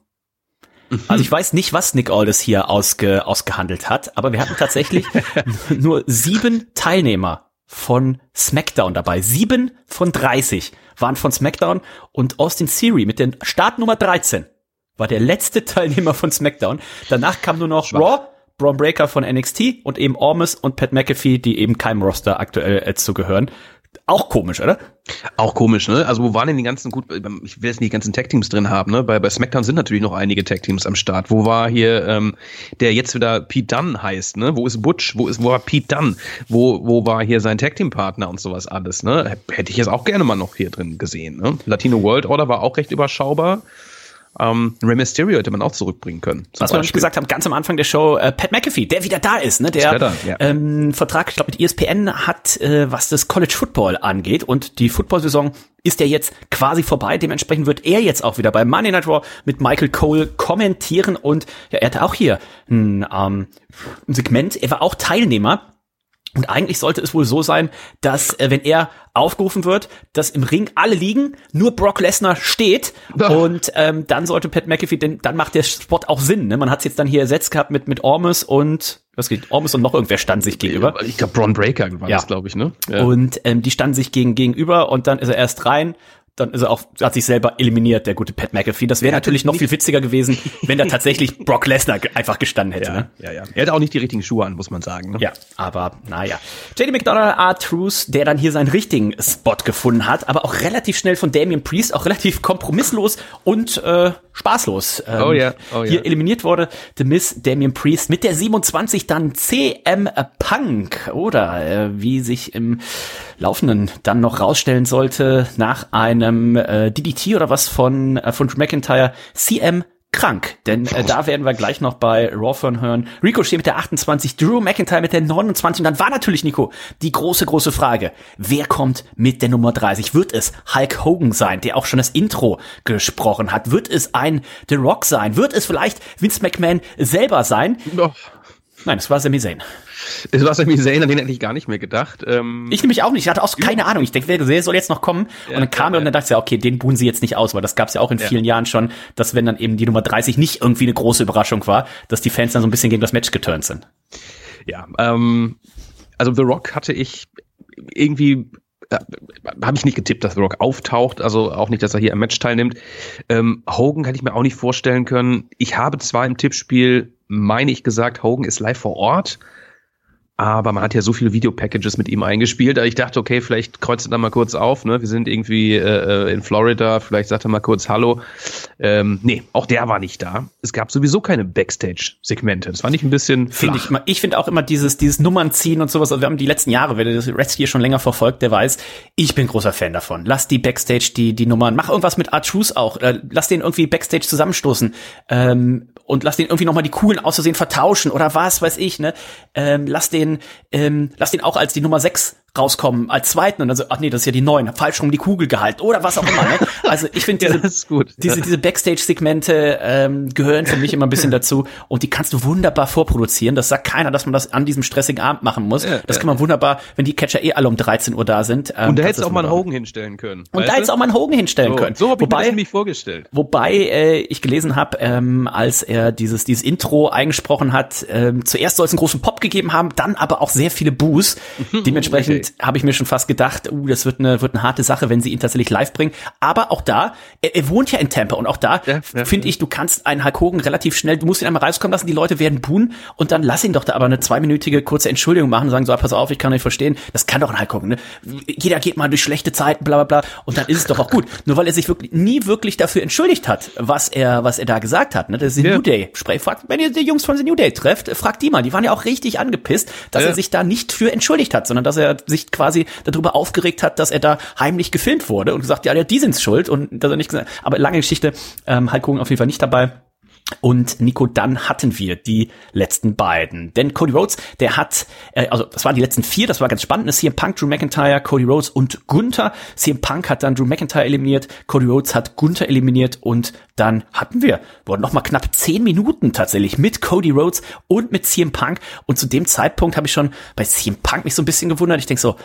Also ich weiß nicht, was Nick Aldis hier ausge, ausgehandelt hat, aber wir hatten tatsächlich nur sieben Teilnehmer von SmackDown dabei. Sieben von 30 waren von SmackDown und Austin Theory mit der Startnummer 13 war der letzte Teilnehmer von SmackDown. Danach kam nur noch Raw, Braun Breaker von NXT und eben Ormus und Pat McAfee, die eben keinem Roster aktuell äh, zugehören. Auch komisch, oder? Auch komisch, ne? Also wo waren denn die ganzen, gut, ich will jetzt nicht die ganzen Tag-Teams drin haben, ne? Bei, bei SmackDown sind natürlich noch einige Tag-Teams am Start. Wo war hier, ähm, der jetzt wieder Pete Dunne heißt, ne? Wo ist Butch? Wo ist, wo war Pete Dunne? Wo, wo war hier sein Tag-Team-Partner und sowas alles, ne? Hätte ich jetzt auch gerne mal noch hier drin gesehen, ne? Latino World Order war auch recht überschaubar. Ähm, Rey Mysterio hätte man auch zurückbringen können. Was wir noch nicht Beispiel. gesagt haben, ganz am Anfang der Show, äh, Pat McAfee, der wieder da ist, ne? Der da, ja. ähm, Vertrag, ich glaube, mit ESPN hat, äh, was das College Football angeht. Und die Football-Saison ist ja jetzt quasi vorbei. Dementsprechend wird er jetzt auch wieder bei Monday Night Raw mit Michael Cole kommentieren. Und ja, er hatte auch hier ein, ähm, ein Segment. Er war auch Teilnehmer Und eigentlich sollte es wohl so sein, dass äh, wenn er aufgerufen wird, dass im Ring alle liegen, nur Brock Lesnar steht Ach. und ähm, dann sollte Pat McAfee, denn dann macht der Spot auch Sinn. Ne? Man hat es jetzt dann hier ersetzt gehabt mit mit Ormus und was geht? Ormus und noch irgendwer stand sich gegenüber. Ich glaube, Braun Breaker war Ja. das, glaube ich, ne? Ja. Und ähm, die standen sich gegen, gegenüber und dann ist er erst rein. Dann ist er auch, hat sich selber eliminiert, der gute Pat McAfee. Das wäre natürlich noch viel witziger gewesen, wenn da tatsächlich Brock Lesnar einfach gestanden hätte. ja, Ne? ja, ja. Er hat auch nicht die richtigen Schuhe an, muss man sagen. Ne? Ja, aber naja. JD McDonald, Art Truth, der dann hier seinen richtigen Spot gefunden hat, aber auch relativ schnell von Damien Priest, auch relativ kompromisslos und äh, spaßlos ähm, Oh ja, oh ja. hier eliminiert wurde. The Miss Damien Priest mit der 27 dann CM Punk oder äh, wie sich im Laufenden dann noch rausstellen sollte nach einem äh, DDT oder was von äh, von Drew McIntyre CM krank, denn äh, da werden wir gleich noch bei Raw von hören. Ricochet mit der 28, Drew McIntyre mit der 29 und dann war natürlich, Nico, die große, große Frage, wer kommt mit der Nummer 30? Wird es Hulk Hogan sein, der auch schon das Intro gesprochen hat? Wird es ein The Rock sein? Wird es vielleicht Vince McMahon selber sein? Oh, Nein, es war Sami Zayn. Das war Sami Zayn, an den hätte ich gar nicht mehr gedacht. Ähm, Ich nämlich auch nicht. Ich hatte auch keine Ahnung. Ich denke, wer soll jetzt noch kommen? und dann kam er und dann dachte ich, ja, okay, den buhen sie jetzt nicht aus, weil das gab es ja auch in vielen Jahren schon, dass wenn dann eben die Nummer 30 nicht irgendwie eine große Überraschung war, dass die Fans dann so ein bisschen gegen das Match geturnt sind. Ja, ähm, also The Rock hatte ich irgendwie äh, habe ich nicht getippt, dass The Rock auftaucht, also auch nicht, dass er hier am Match teilnimmt. Ähm, Hogan kann ich mir auch nicht vorstellen können. Ich habe zwar im Tippspiel, meine ich gesagt, Hogan ist live vor Ort, aber man hat ja so viele Videopackages mit ihm eingespielt. Also ich dachte, okay, vielleicht kreuzt er da mal kurz auf. Ne? Wir sind irgendwie äh, in Florida, vielleicht sagt er mal kurz Hallo. Ähm, nee, auch der war nicht da. Es gab sowieso keine Backstage-Segmente. Das fand ich ein bisschen Finde ich mal. Ich finde auch immer dieses, dieses Nummernziehen und sowas. Also wir haben die letzten Jahre, wer das Rest hier schon länger verfolgt, der weiß, ich bin großer Fan davon. Lass die Backstage die, die Nummern. Mach irgendwas mit Art Truth auch. Äh, lass den irgendwie Backstage zusammenstoßen. Ähm, und lass den irgendwie nochmal die coolen auszusehen vertauschen oder was weiß ich, ne? Ähm, lass den, ähm, lass den auch als die Nummer 6 rauskommen, als zweiten und dann so, ach nee, das ist ja die neun, hab falsch rum die Kugel gehalten oder was auch immer, ne? Also ich finde Ja, diese, gut. diese, Ja. diese Backstage-Segmente ähm, gehören für mich immer ein bisschen dazu und die kannst du wunderbar vorproduzieren. Das sagt keiner, dass man das an diesem stressigen Abend machen muss. Ja, das ja. kann man wunderbar, wenn die Catcher eh alle um 13 Uhr da sind. ähm, Und da hättest du auch mal einen Hogan hinstellen können. Und da hättest du auch mal einen Hogan hinstellen so, können. So habe ich mir Wobei, nämlich vorgestellt. Wobei äh, ich gelesen habe, ähm, als er dieses dieses Intro eingesprochen hat, ähm, zuerst soll es einen großen Pop gegeben haben, dann aber auch sehr viele Boos. Dementsprechend Okay. habe ich mir schon fast gedacht, uh, das wird eine wird eine harte Sache, wenn sie ihn tatsächlich live bringen. Aber auch da, er, er wohnt ja in Tampa und auch da Ja, ja, finde ich, du kannst einen Hulk Hogan relativ schnell, du musst ihn einmal rauskommen lassen, die Leute werden buhen und dann lass ihn doch da aber eine zweiminütige kurze Entschuldigung machen und sagen so, ah, pass auf, ich kann nicht verstehen. Das kann doch ein Hulk Hogan, ne? Jeder geht mal durch schlechte Zeiten, bla bla bla und dann ist es doch auch gut. Nur weil er sich wirklich nie wirklich dafür entschuldigt hat, was er was er da gesagt hat, ne? Das ist Ja. New Day. Sprech, fragt, wenn ihr die Jungs von The New Day trefft, fragt die mal. Die waren ja auch richtig angepisst, dass Ja. er sich da nicht für entschuldigt hat, sondern dass er sich quasi darüber aufgeregt hat, dass er da heimlich gefilmt wurde und gesagt, ja, die sind's schuld und dass er nicht gesagt. Aber lange Geschichte, ähm, Hulk Hogan auf jeden Fall nicht dabei. Und Nico, dann hatten wir die letzten beiden. Denn Cody Rhodes, der hat, äh, also das waren die letzten vier, das war ganz spannend, das CM Punk, Drew McIntyre, Cody Rhodes und Gunther. CM Punk hat dann Drew McIntyre eliminiert, Cody Rhodes hat Gunther eliminiert und dann hatten wir, wurden noch mal knapp zehn Minuten tatsächlich mit Cody Rhodes und mit CM Punk. Und zu dem Zeitpunkt habe ich schon bei CM Punk mich so ein bisschen gewundert. Ich denke so,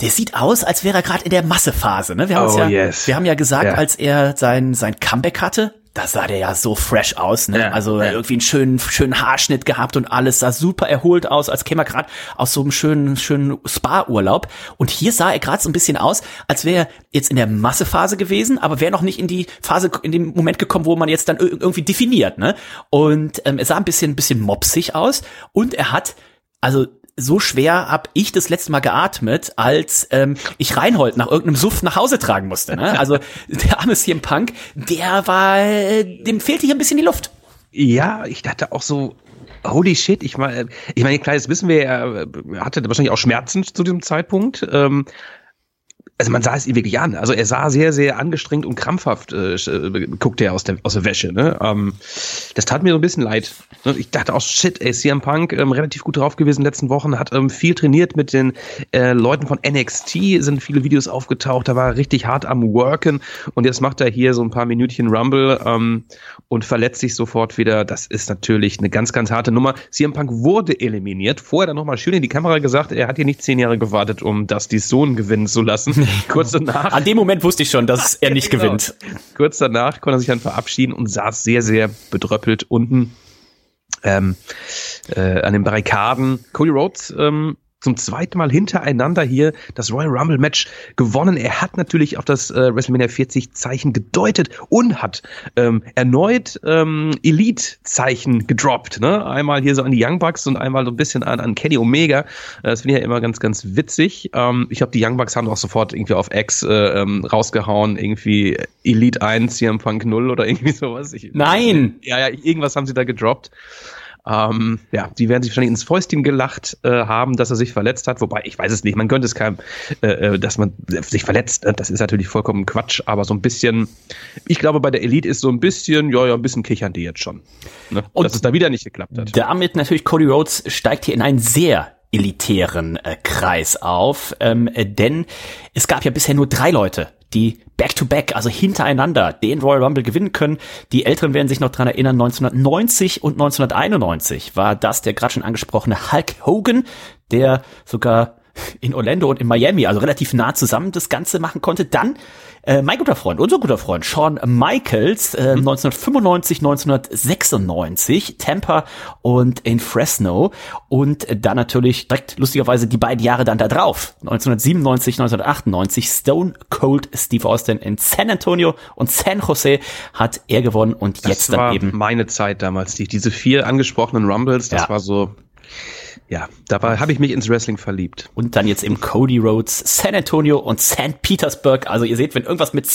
der sieht aus, als wäre er gerade in der Massephase. Ne? Wir haben, Oh, ja, yes. wir haben ja gesagt, Ja. als er sein, sein Comeback hatte, da sah der ja so fresh aus. Ne? Ja, also ja. irgendwie einen schönen, schönen Haarschnitt gehabt und alles sah super erholt aus, als käme er gerade aus so einem schönen, schönen Spa-Urlaub. Und hier sah er gerade so ein bisschen aus, als wäre er jetzt in der Massephase gewesen, aber wäre noch nicht in die Phase, in dem Moment gekommen, wo man jetzt dann ir- irgendwie definiert. Ne? Und ähm, er sah ein bisschen, ein bisschen mopsig aus und er hat, also so schwer hab ich das letzte Mal geatmet, als ähm, ich Reinhold nach irgendeinem Suff nach Hause tragen musste. Ne? Also der arme CM Punk, der war, äh, dem fehlte hier ein bisschen die Luft. Ja, ich dachte auch so, holy shit, ich meine, ich meine, klar, jetzt wissen wir, er hatte wahrscheinlich auch Schmerzen zu diesem Zeitpunkt. Ähm, also man sah es ihm wirklich an. Also er sah sehr, sehr angestrengt und krampfhaft, äh, äh, guckte er aus der, aus der Wäsche. Ne? Ähm, das tat mir so ein bisschen leid. Ne? Ich dachte auch, shit, ey, CM Punk ähm, relativ gut drauf gewesen in den letzten Wochen, hat ähm, viel trainiert mit den äh, Leuten von NXT, sind viele Videos aufgetaucht, da war er richtig hart am Worken und jetzt macht er hier so ein paar Minütchen Rumble ähm, und verletzt sich sofort wieder. Das ist natürlich eine ganz, ganz harte Nummer. CM Punk wurde eliminiert. Vorher dann nochmal schön in die Kamera gesagt, er hat hier nicht zehn Jahre gewartet, um das die Sohn gewinnen zu lassen. Kurz danach. An dem Moment wusste ich schon, dass er nicht Genau. gewinnt. Kurz danach konnte er sich dann verabschieden und saß sehr, sehr bedröppelt unten ähm, äh, an den Barrikaden. Cody Rhodes ähm, zum zweiten Mal hintereinander hier das Royal Rumble Match gewonnen. Er hat natürlich auf das äh, WrestleMania 40 Zeichen gedeutet und hat ähm, erneut ähm, Elite Zeichen gedroppt. Ne? Einmal hier so an die Young Bucks und einmal so ein bisschen an, an Kenny Omega. Äh, Das finde ich ja immer ganz, ganz witzig. Ähm, ich glaube, die Young Bucks haben auch sofort irgendwie auf X äh, ähm, rausgehauen, irgendwie Elite 1, CM Punk 0 oder irgendwie sowas. Ich, Nein! ja, ja, irgendwas haben sie da gedroppt. Ähm, ja, die werden sich wahrscheinlich ins Fäustchen gelacht äh, haben, dass er sich verletzt hat. Wobei, ich weiß es nicht, man könnte es keinem, äh, äh, dass man sich verletzt. Ne? Das ist natürlich vollkommen Quatsch, aber so ein bisschen, ich glaube, bei der Elite ist so ein bisschen, ja, ja, ein bisschen kichern die jetzt schon. Ne? Und dass es da wieder nicht geklappt hat. Damit natürlich Cody Rhodes steigt hier in einen sehr elitären äh, Kreis auf, ähm, äh, denn es gab ja bisher nur drei Leute, die back-to-back, also hintereinander, den Royal Rumble gewinnen können. Die Älteren werden sich noch dran erinnern, 1990 und 1991 war das der gerade schon angesprochene Hulk Hogan, der sogar in Orlando und in Miami, also relativ nah zusammen das Ganze machen konnte. Dann äh, mein guter Freund, unser guter Freund, Shawn Michaels, äh, 1995, 1996, Tampa und in Fresno und dann natürlich direkt lustigerweise die beiden Jahre dann da drauf, 1997, 1998, Stone Cold Steve Austin in San Antonio und San Jose hat er gewonnen und Das jetzt dann eben meine Zeit damals, die, diese vier angesprochenen Rumbles, das Ja. war so, ja, dabei habe ich mich ins Wrestling verliebt. Und dann jetzt im Cody Roads, San Antonio und St. Petersburg. Also ihr seht, wenn irgendwas mit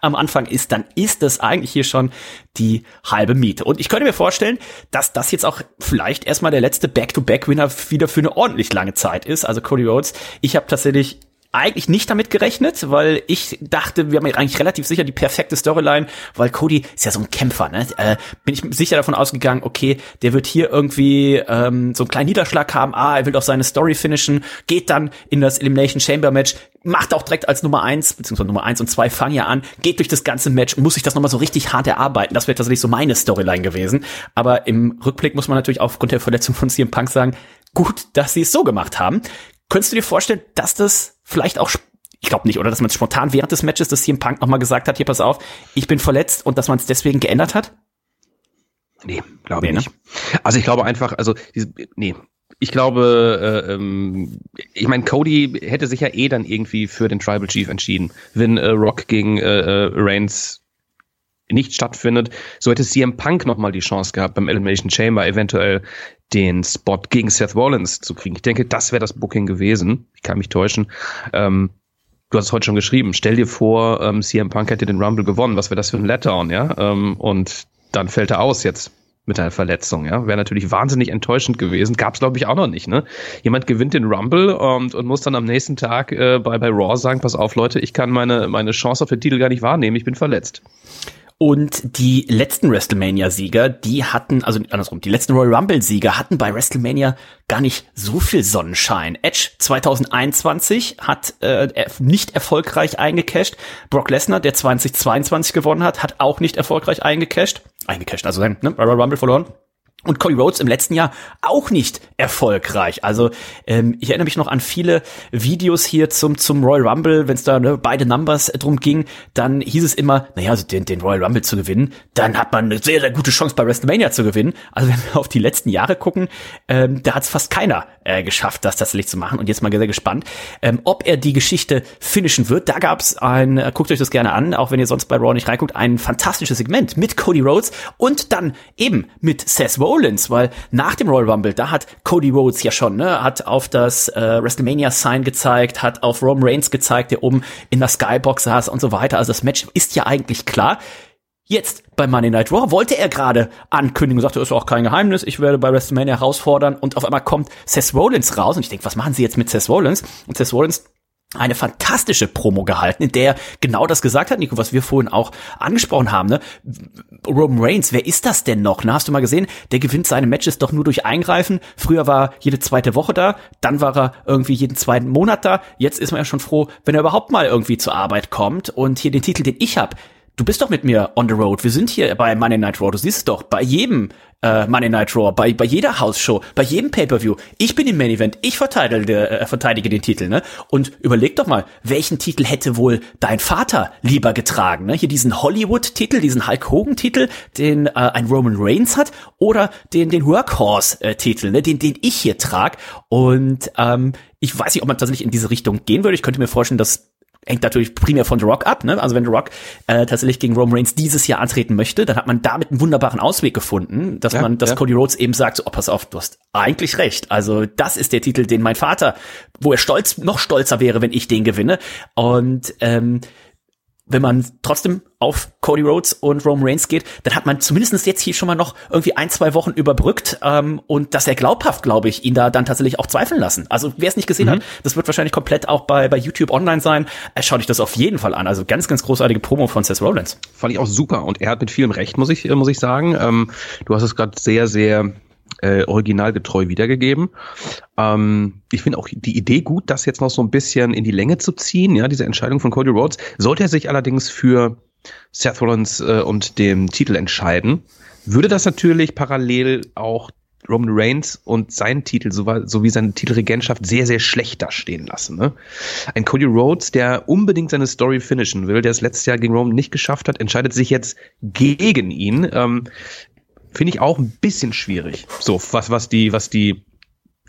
am Anfang ist, dann ist das eigentlich hier schon die halbe Miete. Und ich könnte mir vorstellen, dass das jetzt auch vielleicht erstmal der letzte Back-to-Back-Winner wieder für eine ordentlich lange Zeit ist. Also Cody Rhodes. Ich habe tatsächlich eigentlich nicht damit gerechnet, weil ich dachte, wir haben ja eigentlich relativ sicher die perfekte Storyline, weil Cody ist ja so ein Kämpfer, ne? Äh, bin ich sicher davon ausgegangen, okay, der wird hier irgendwie ähm, so einen kleinen Niederschlag haben, ah, er will doch seine Story finishen, geht dann in das Elimination Chamber Match, macht auch direkt als Nummer eins beziehungsweise Nummer eins und zwei fangen ja an, geht durch das ganze Match und muss sich das nochmal so richtig hart erarbeiten. Das wäre tatsächlich so meine Storyline gewesen. Aber im Rückblick muss man natürlich aufgrund der Verletzung von CM Punk sagen, gut, dass sie es so gemacht haben. Könntest du dir vorstellen, dass das vielleicht auch, ich glaube nicht, oder dass man spontan während des Matches, dass CM Punk nochmal gesagt hat, hier pass auf, ich bin verletzt und dass man es deswegen geändert hat? Nee, glaube ich Nee, ne? nicht. Also ich glaube einfach, also diese, nee. Ich glaube, äh, ähm, ich meine, Cody hätte sich ja eh dann irgendwie für den Tribal Chief entschieden, wenn äh, Rock gegen äh, äh, Reigns nicht stattfindet. So hätte CM Punk nochmal die Chance gehabt, beim Elimination Chamber eventuell den Spot gegen Seth Rollins zu kriegen. Ich denke, das wäre das Booking gewesen. Ich kann mich täuschen. Ähm, du hast es heute schon geschrieben. Stell dir vor, ähm, CM Punk hätte den Rumble gewonnen. Was wäre das für ein Letdown, ja? Ähm, und dann fällt er aus jetzt mit einer Verletzung, ja. Wäre natürlich wahnsinnig enttäuschend gewesen. Gab es, glaube ich, auch noch nicht, ne? Jemand gewinnt den Rumble und, und muss dann am nächsten Tag äh, bei, bei Raw sagen, pass auf, Leute, ich kann meine, meine Chance auf den Titel gar nicht wahrnehmen, ich bin verletzt. Und die letzten WrestleMania-Sieger, die hatten, also andersrum, die letzten Royal Rumble-Sieger hatten bei WrestleMania gar nicht so viel Sonnenschein. Edge 2021 hat äh, nicht erfolgreich eingecasht. Brock Lesnar, der 2022 gewonnen hat, hat auch nicht erfolgreich eingecasht. Eingecasht, also sein ne, Royal Rumble verloren. Und Cody Rhodes im letzten Jahr auch nicht erfolgreich. Also ähm, ich erinnere mich noch an viele Videos hier zum zum Royal Rumble, wenn es da ne, beide Numbers äh, drum ging, dann hieß es immer, naja, also den, den Royal Rumble zu gewinnen, dann hat man eine sehr, sehr gute Chance bei WrestleMania zu gewinnen. Also wenn wir auf die letzten Jahre gucken, ähm, da hat es fast keiner äh, geschafft, das tatsächlich zu machen. Und jetzt mal sehr gespannt, ähm, ob er die Geschichte finishen wird. Da gab es ein, äh, guckt euch das gerne an, auch wenn ihr sonst bei Raw nicht reinguckt, ein fantastisches Segment mit Cody Rhodes und dann eben mit Seth Rollins, weil nach dem Royal Rumble, da hat Cody Rhodes ja schon, ne, hat auf das äh, WrestleMania Sign gezeigt, hat auf Roman Reigns gezeigt, der oben in der Skybox saß und so weiter. Also das Match ist ja eigentlich klar. Jetzt bei Monday Night Raw wollte er gerade ankündigen, sagte, ist auch kein Geheimnis, ich werde bei WrestleMania herausfordern und auf einmal kommt Seth Rollins raus und ich denke, was machen sie jetzt mit Seth Rollins? Und Seth Rollins eine fantastische Promo gehalten, in der er genau das gesagt hat, Nico, was wir vorhin auch angesprochen haben. Ne? Roman Reigns, wer ist das denn noch? Na, hast du mal gesehen, der gewinnt seine Matches doch nur durch Eingreifen. Früher war jede zweite Woche da, dann war er irgendwie jeden zweiten Monat da. Jetzt ist man ja schon froh, wenn er überhaupt mal irgendwie zur Arbeit kommt. Und hier den Titel, den ich habe, du bist doch mit mir on the road. Wir sind hier bei Monday Night Raw. Du siehst es doch bei jedem äh, Monday Night Raw, bei, bei jeder House-Show, bei jedem Pay-Per-View. Ich bin im Main Event. Ich verteidige, äh, verteidige den Titel, ne? Und überleg doch mal, welchen Titel hätte wohl dein Vater lieber getragen, ne? Hier diesen Hollywood-Titel, diesen Hulk Hogan-Titel, den äh, ein Roman Reigns hat, oder den, den Workhorse-Titel, ne? Den, den ich hier trag. Und ähm, ich weiß nicht, ob man tatsächlich in diese Richtung gehen würde. Ich könnte mir vorstellen, dass hängt natürlich primär von The Rock ab. Ne? Also wenn The Rock äh, tatsächlich gegen Roman Reigns dieses Jahr antreten möchte, dann hat man damit einen wunderbaren Ausweg gefunden, dass Ja, man, dass ja. Cody Rhodes eben sagt, so, oh, pass auf, du hast eigentlich recht. Also das ist der Titel, den mein Vater, wo er stolz, noch stolzer wäre, wenn ich den gewinne. Und ähm, wenn man trotzdem auf Cody Rhodes und Roman Reigns geht, dann hat man zumindest jetzt hier schon mal noch irgendwie ein, zwei Wochen überbrückt ähm, und das sehr glaubhaft, glaube ich, ihn da dann tatsächlich auch zweifeln lassen. Also wer es nicht gesehen hat, das wird wahrscheinlich komplett auch bei, bei YouTube online sein. Äh, schaut euch das auf jeden Fall an. Also ganz, ganz großartige Promo von Seth Rollins. Fand ich auch super und er hat mit vielem Recht, muss ich, äh, muss ich sagen. Ähm, du hast es gerade sehr, sehr äh, originalgetreu wiedergegeben. Ähm, ich finde auch die Idee gut, das jetzt noch so ein bisschen in die Länge zu ziehen, ja, diese Entscheidung von Cody Rhodes. Sollte er sich allerdings für Seth Rollins äh, und dem Titel entscheiden, würde das natürlich parallel auch Roman Reigns und seinen Titel sowie seine Titelregentschaft sehr, sehr schlecht dastehen lassen. Ne? Ein Cody Rhodes, der unbedingt seine Story finishen will, der es letztes Jahr gegen Roman nicht geschafft hat, entscheidet sich jetzt gegen ihn. Ähm, Finde ich auch ein bisschen schwierig. So, was, was die, was die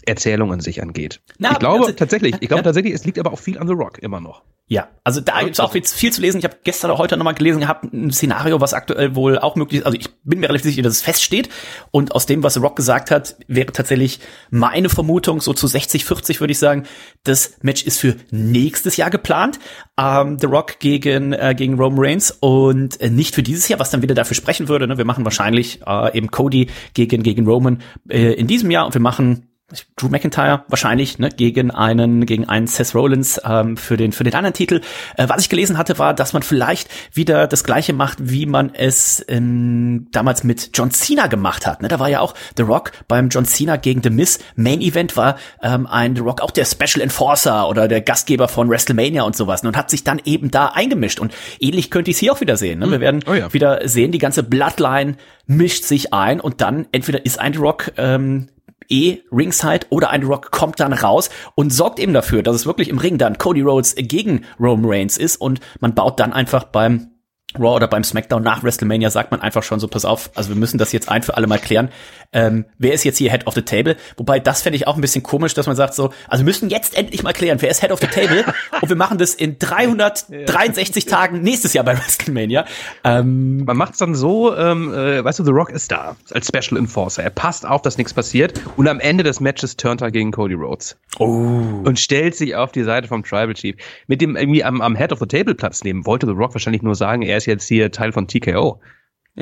Erzählung an sich angeht. Na, ich glaube also- tatsächlich, ich glaube Ja. tatsächlich, es liegt aber auch viel an The Rock immer noch. Ja, also da gibt's auch jetzt viel zu lesen. Ich habe gestern oder heute nochmal gelesen gehabt, ein Szenario, was aktuell wohl auch möglich ist. Also ich bin mir relativ sicher, dass es feststeht. Und aus dem, was The Rock gesagt hat, wäre tatsächlich meine Vermutung, so zu 60, 40 würde ich sagen, das Match ist für nächstes Jahr geplant. Ähm, The Rock gegen, äh, gegen Roman Reigns und äh, nicht für dieses Jahr, was dann wieder dafür sprechen würde. Ne? Wir machen wahrscheinlich äh, eben Cody gegen, gegen Roman äh, in diesem Jahr und wir machen Drew McIntyre wahrscheinlich ne, gegen einen gegen einen Seth Rollins ähm, für den für den anderen Titel. Äh, was ich gelesen hatte, war, dass man vielleicht wieder das gleiche macht, wie man es ähm, damals mit John Cena gemacht hat. Ne? Da war ja auch The Rock beim John Cena gegen The Miz Main Event war ähm, ein The Rock auch der Special Enforcer oder der Gastgeber von WrestleMania und sowas ne? und hat sich dann eben da eingemischt. Und ähnlich könnte ich es hier auch wieder sehen. Ne? Wir werden Oh ja. wieder sehen, die ganze Bloodline mischt sich ein und dann entweder ist ein The Rock ähm, eh Ringside oder ein Rock kommt dann raus und sorgt eben dafür, dass es wirklich im Ring dann Cody Rhodes gegen Roman Reigns ist und man baut dann einfach beim Raw oder beim SmackDown nach WrestleMania sagt man einfach schon so, pass auf, also wir müssen das jetzt ein für alle mal klären. Ähm, wer ist jetzt hier Head of the Table? Wobei, das fände ich auch ein bisschen komisch, dass man sagt so, also wir müssen jetzt endlich mal klären, wer ist Head of the Table? und wir machen das in 363 Tagen nächstes Jahr bei WrestleMania. Ähm, Man macht es dann so, ähm, äh, weißt du, The Rock ist da als Special Enforcer. Er passt auf, dass nichts passiert und am Ende des Matches turnt er gegen Cody Rhodes. Oh. Und stellt sich auf die Seite vom Tribal Chief. Mit dem irgendwie am, am Head of the Table Platz nehmen, wollte The Rock wahrscheinlich nur sagen, er ist jetzt hier Teil von TKO.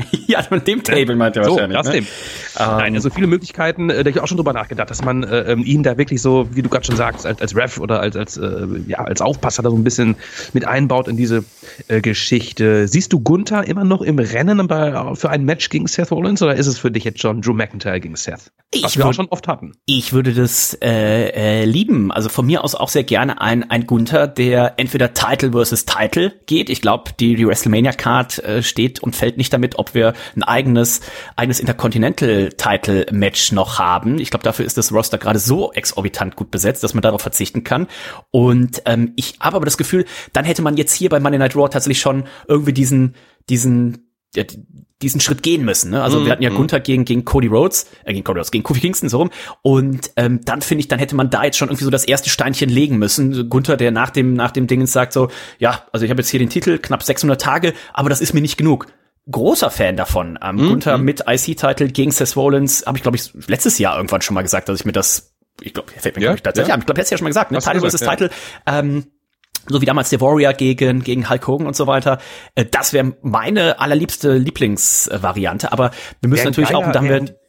ja, von dem Table meint er So, wahrscheinlich. das ne? dem. Nein, also viele Möglichkeiten, äh, da hab ich auch schon drüber nachgedacht, dass man äh, ähm, ihn da wirklich so, wie du gerade schon sagst, als, als Ref oder als, als, äh, ja, als Aufpasser da so ein bisschen mit einbaut in diese äh, Geschichte. Siehst du Gunther immer noch im Rennen bei, für ein Match gegen Seth Rollins oder ist es für dich jetzt schon Drew McIntyre gegen Seth? Was Ich wir auch schon oft hatten. Ich würde das äh, äh, lieben. Also von mir aus auch sehr gerne ein, ein Gunther, der entweder Title versus Title geht. Ich glaube, die, die WrestleMania-Card äh, steht und fällt nicht damit, ob wir ein eigenes, eigenes Intercontinental-Title-Match noch haben. Ich glaube, dafür ist das Roster gerade so exorbitant gut besetzt, dass man darauf verzichten kann. Und ähm, ich habe aber das Gefühl, dann hätte man jetzt hier bei Monday Night Raw tatsächlich schon irgendwie diesen, diesen ja, diesen Schritt gehen müssen. Ne? Also wir hatten ja Gunther gegen, gegen Cody Rhodes, äh, gegen Cody Rhodes, gegen Kofi Kingston so rum. Und ähm, dann finde ich, dann hätte man da jetzt schon irgendwie so das erste Steinchen legen müssen. Gunther, der nach dem nach dem Dingens sagt so, ja, also ich habe jetzt hier den Titel, knapp 600 Tage, aber das ist mir nicht genug. Großer Fan davon. Ähm, Gunther mit IC-Titel gegen Seth Rollins, habe ich glaube ich letztes Jahr irgendwann schon mal gesagt, dass ich mir das, ich glaube, fällt mir Ja, glaub ich tatsächlich ja. Ich glaube, letztes Jahr schon mal gesagt, ne? Hast Title versus Title. Ähm, so wie damals der Warrior gegen, gegen Hulk Hogan und so weiter. Äh, Das wäre meine allerliebste Lieblingsvariante, aber wir müssen natürlich geiler, auch, und dann werden, ja, geil,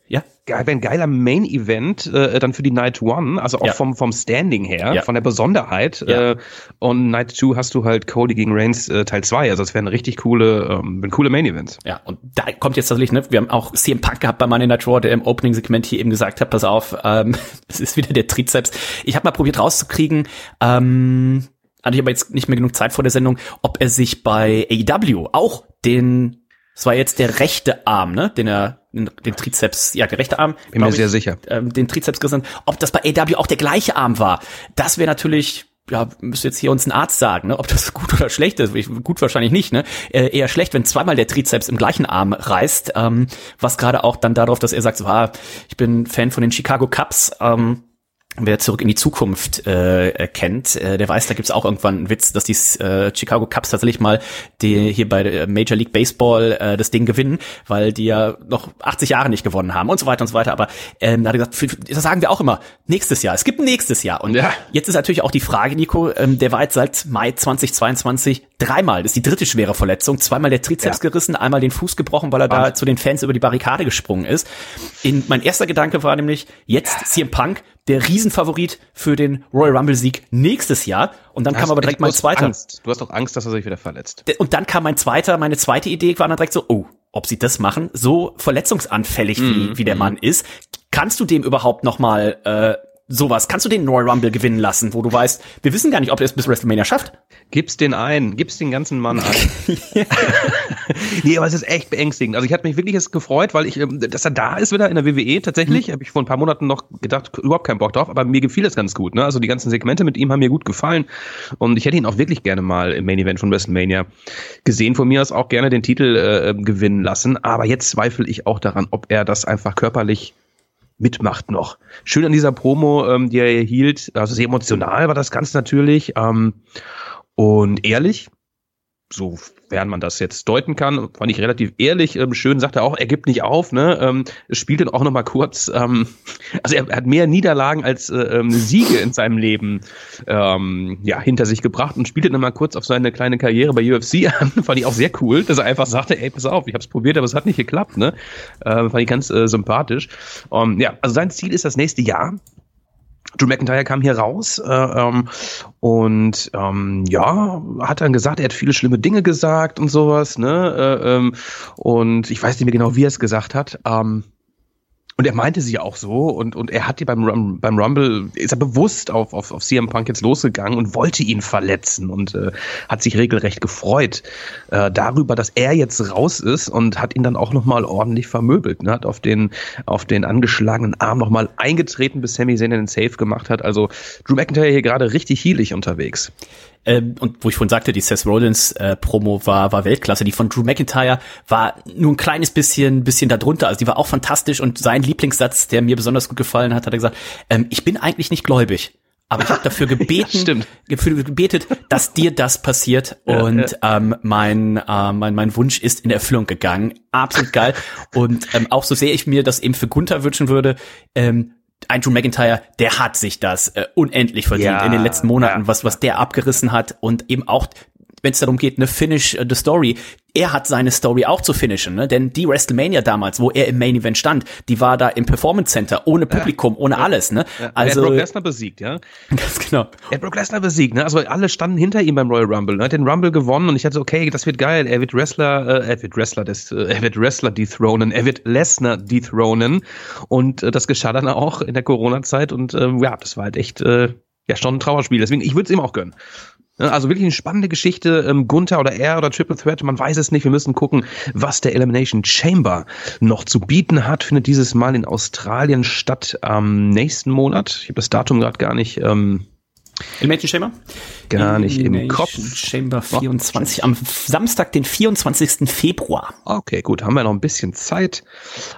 wäre ein geiler Main-Event äh, dann für die Night One, also auch Ja. vom, vom Standing her, Ja. von der Besonderheit. Ja. Äh, und Night 2 hast du halt Cody gegen Reigns äh, Teil 2. Also das wären richtig coole, ähm, coole Main-Events. Ja, und da kommt jetzt tatsächlich, ne, wir haben auch CM Punk gehabt bei Monday Night Raw, der im Opening-Segment hier eben gesagt hat, pass auf, ähm, es ist wieder der Trizeps. Ich habe mal probiert rauszukriegen, ähm, hatte ich aber jetzt nicht mehr genug Zeit vor der Sendung, ob er sich bei AEW auch den, es war jetzt der rechte Arm, ne, den er, den, den Trizeps, ja, der rechte Arm. Bin mir glaub sehr ich, sicher. Ähm, den Trizeps gerissen, ob das bei AEW auch der gleiche Arm war. Das wäre natürlich ja, müsste jetzt hier uns ein Arzt sagen, ne, ob das gut oder schlecht ist. Ich- Gut wahrscheinlich nicht, ne? Äh, eher schlecht, wenn zweimal der Trizeps im gleichen Arm reißt. Ähm, was gerade auch dann darauf, dass er sagt, so, ah, ich bin Fan von den Chicago Cubs. Ähm, Wer zurück in die Zukunft äh, kennt, äh, der weiß, da gibt's auch irgendwann einen Witz, dass die äh, Chicago Cubs tatsächlich mal die hier bei der Major League Baseball äh, das Ding gewinnen, weil die ja noch 80 Jahre nicht gewonnen haben und so weiter und so weiter. Aber ähm, da hat er gesagt, für- das sagen wir auch immer, nächstes Jahr. Es gibt ein nächstes Jahr. Und Ja. jetzt ist natürlich auch die Frage, Nico, ähm, der war jetzt seit Mai 2022 dreimal, das ist die dritte schwere Verletzung, zweimal der Trizeps gerissen, einmal den Fuß gebrochen, weil er da zu den Fans über die Barrikade gesprungen ist. In, mein erster Gedanke war nämlich, jetzt CM Punk, der Riesenfavorit für den Royal Rumble Sieg nächstes Jahr. Und dann kam aber direkt mein hast zweiter. Angst. Du hast doch Angst, dass er sich wieder verletzt. Und dann kam mein zweiter, meine zweite Idee war dann direkt so, oh, ob sie das machen, so verletzungsanfällig wie, wie der Mann ist, kannst du dem überhaupt noch mal äh, sowas, kannst du den Royal Rumble gewinnen lassen, wo du weißt, wir wissen gar nicht, ob er es bis WrestleMania schafft. Gib's den ein, gib's den ganzen Mann an. nee, aber es ist echt beängstigend. Also ich hatte mich wirklich jetzt gefreut, weil ich, ähm, dass er da ist wieder in der WWE tatsächlich. Habe ich vor ein paar Monaten noch gedacht, überhaupt keinen Bock drauf, aber mir gefiel es ganz gut. Ne? Also die ganzen Segmente mit ihm haben mir gut gefallen und ich hätte ihn auch wirklich gerne mal im Main Event von WrestleMania gesehen. Von mir aus auch gerne den Titel äh, gewinnen lassen. Aber jetzt zweifle ich auch daran, ob er das einfach körperlich mitmacht noch. Schön an dieser Promo, ähm, die er hier hielt, also sehr emotional war das Ganze natürlich ähm, und ehrlich, sofern man das jetzt deuten kann, fand ich relativ ehrlich. Ähm, schön sagt er auch, er gibt nicht auf, ne? Ähm, spielt dann auch noch mal kurz. Ähm, also er, er hat mehr Niederlagen als äh, ähm, Siege in seinem Leben ähm, ja hinter sich gebracht und spielte dann mal kurz auf seine kleine Karriere bei UFC an. fand ich auch sehr cool, dass er einfach sagte, ey, pass auf, ich habe es probiert, aber es hat nicht geklappt, ne? Ähm, fand ich ganz äh, sympathisch. Ähm, ja, also sein Ziel ist das nächste Jahr. Drew McIntyre kam hier raus äh, ähm, und ähm, ja, hat dann gesagt, er hat viele schlimme Dinge gesagt und sowas, ne? Äh, ähm, und ich weiß nicht mehr genau, wie er es gesagt hat. Ähm, und er meinte sie auch so und, und er hat die beim, Rum- beim Rumble, ist er bewusst auf, auf, auf CM Punk jetzt losgegangen und wollte ihn verletzen und äh, hat sich regelrecht gefreut äh, darüber, dass er jetzt raus ist und hat ihn dann auch nochmal ordentlich vermöbelt. Ne? Hat auf den, auf den angeschlagenen Arm nochmal eingetreten, bis Sami Zayn den Safe gemacht hat. Also Drew McIntyre hier gerade richtig heelig unterwegs. Ähm, und wo ich vorhin sagte, die Seth Rollins äh, Promo war war Weltklasse. Die von Drew McIntyre war nur ein kleines bisschen bisschen darunter. Also die war auch fantastisch und sein Lieblingssatz, der mir besonders gut gefallen hat, hat er gesagt: ähm, Ich bin eigentlich nicht gläubig. Aber ich habe dafür gebeten, stimmt. dafür gebetet, dass dir das passiert. Und Ähm, mein, äh, mein, mein Wunsch ist in Erfüllung gegangen. Absolut geil. Und ähm, auch so sehr ich mir das eben für Gunther wünschen würde, ähm, ein Drew McIntyre, der hat sich das äh, unendlich verdient Ja, in den letzten Monaten, ja, was, was der abgerissen hat und eben auch, wenn es darum geht, eine Finish äh, the Story. Er hat seine Story auch zu finishen, ne? denn die WrestleMania damals, wo er im Main Event stand, die war da im Performance Center, ohne Publikum, ohne alles, ne? er hat Also, Brock Lesnar besiegt, ja. ganz genau. Er hat Brock Lesnar besiegt, ne? Also alle standen hinter ihm beim Royal Rumble. Er hat den Rumble gewonnen und ich hatte so, okay, das wird geil. Er wird Wrestler, äh, er wird Wrestler, des, äh, er wird Wrestler dethronen, er wird Lesnar dethronen und äh, das geschah dann auch in der Corona-Zeit und äh, ja, das war halt echt äh, ja schon ein Trauerspiel. Deswegen, ich würde es ihm auch gönnen. Ja, Also wirklich eine spannende Geschichte. Ähm, Gunther oder er oder Triple Threat, man weiß es nicht. Wir müssen gucken, was der Elimination Chamber noch zu bieten hat. Findet dieses Mal in Australien statt am nächsten Monat. Ich habe das Datum gerade gar nicht. Ähm, Elimination Chamber? Gar nicht im Elimination Kopf. Chamber 24, am Samstag, den 24. Februar. Okay, gut, haben wir noch ein bisschen Zeit.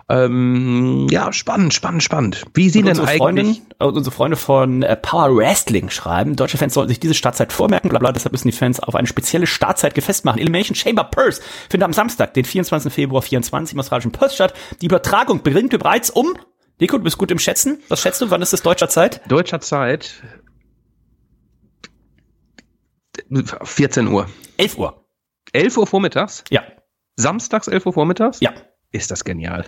Ähm, ja, spannend, spannend, spannend. Wie sehen denn unsere eigentlich? Freundin, äh, unsere Freunde von äh, Power Wrestling schreiben, deutsche Fans sollten sich diese Startzeit vormerken, bla bla, deshalb müssen die Fans auf eine spezielle Startzeit gefasst machen. Elimination Chamber Purse findet am Samstag, den 24. Februar 24 im australischen Perth statt. Die Übertragung beginnt bereits um, Nico, du bist gut im Schätzen. Was schätzt du, wann ist das deutscher Zeit? Deutscher Zeit 14 Uhr. 11 Uhr. 11 Uhr vormittags? Ja, Samstags 11 Uhr vormittags? ja. Ist das genial.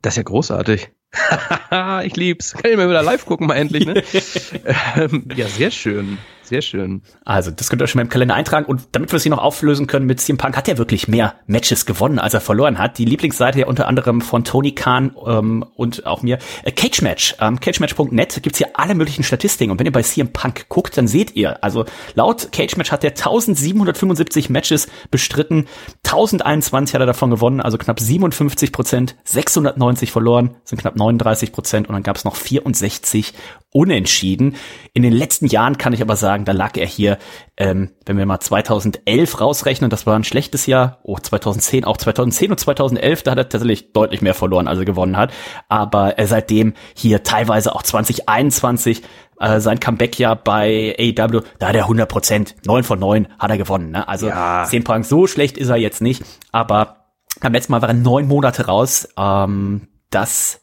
Das ist ja großartig. ich lieb's. Kann ich mal wieder live gucken, mal endlich, ne? ähm, ja, sehr schön. Sehr schön. Also, das könnt ihr euch schon mal im Kalender eintragen. Und damit wir es hier noch auflösen können mit CM Punk, hat er wirklich mehr Matches gewonnen, als er verloren hat. Die Lieblingsseite ja unter anderem von Tony Khan ähm, und auch mir. Äh, Cage Match. Ähm, CageMatch.net gibt's hier alle möglichen Statistiken. Und wenn ihr bei CM Punk guckt, dann seht ihr, also laut Cage Match hat er 1775 Matches bestritten. 1021 hat er davon gewonnen, also knapp 57 Prozent. 690 verloren, sind knapp 39 Prozent. Und dann gab's noch 64 unentschieden. In den letzten Jahren kann ich aber sagen, da lag er hier, ähm, wenn wir mal 2011 rausrechnen, das war ein schlechtes Jahr, oh 2010, auch 2010 und 2011, da hat er tatsächlich deutlich mehr verloren, als er gewonnen hat. Aber äh, seitdem hier teilweise auch 2021 äh, sein Comeback-Jahr bei AEW, da hat er 100 Prozent, 9 von 9 hat er gewonnen. Ne? Also ja. 10 Punk, so schlecht ist er jetzt nicht, aber beim letzten Mal war er neun Monate raus. Ähm, das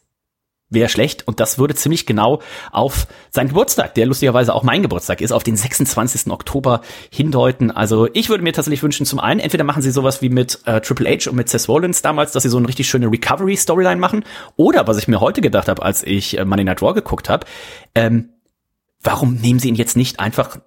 wäre schlecht und das würde ziemlich genau auf seinen Geburtstag, der lustigerweise auch mein Geburtstag ist, auf den 26. Oktober hindeuten. Also ich würde mir tatsächlich wünschen, zum einen, entweder machen sie sowas wie mit äh, Triple H und mit Seth Rollins damals, dass sie so eine richtig schöne Recovery-Storyline machen. Oder was ich mir heute gedacht habe, als ich äh, Money Night Raw geguckt habe, ähm, warum nehmen sie ihn jetzt nicht einfach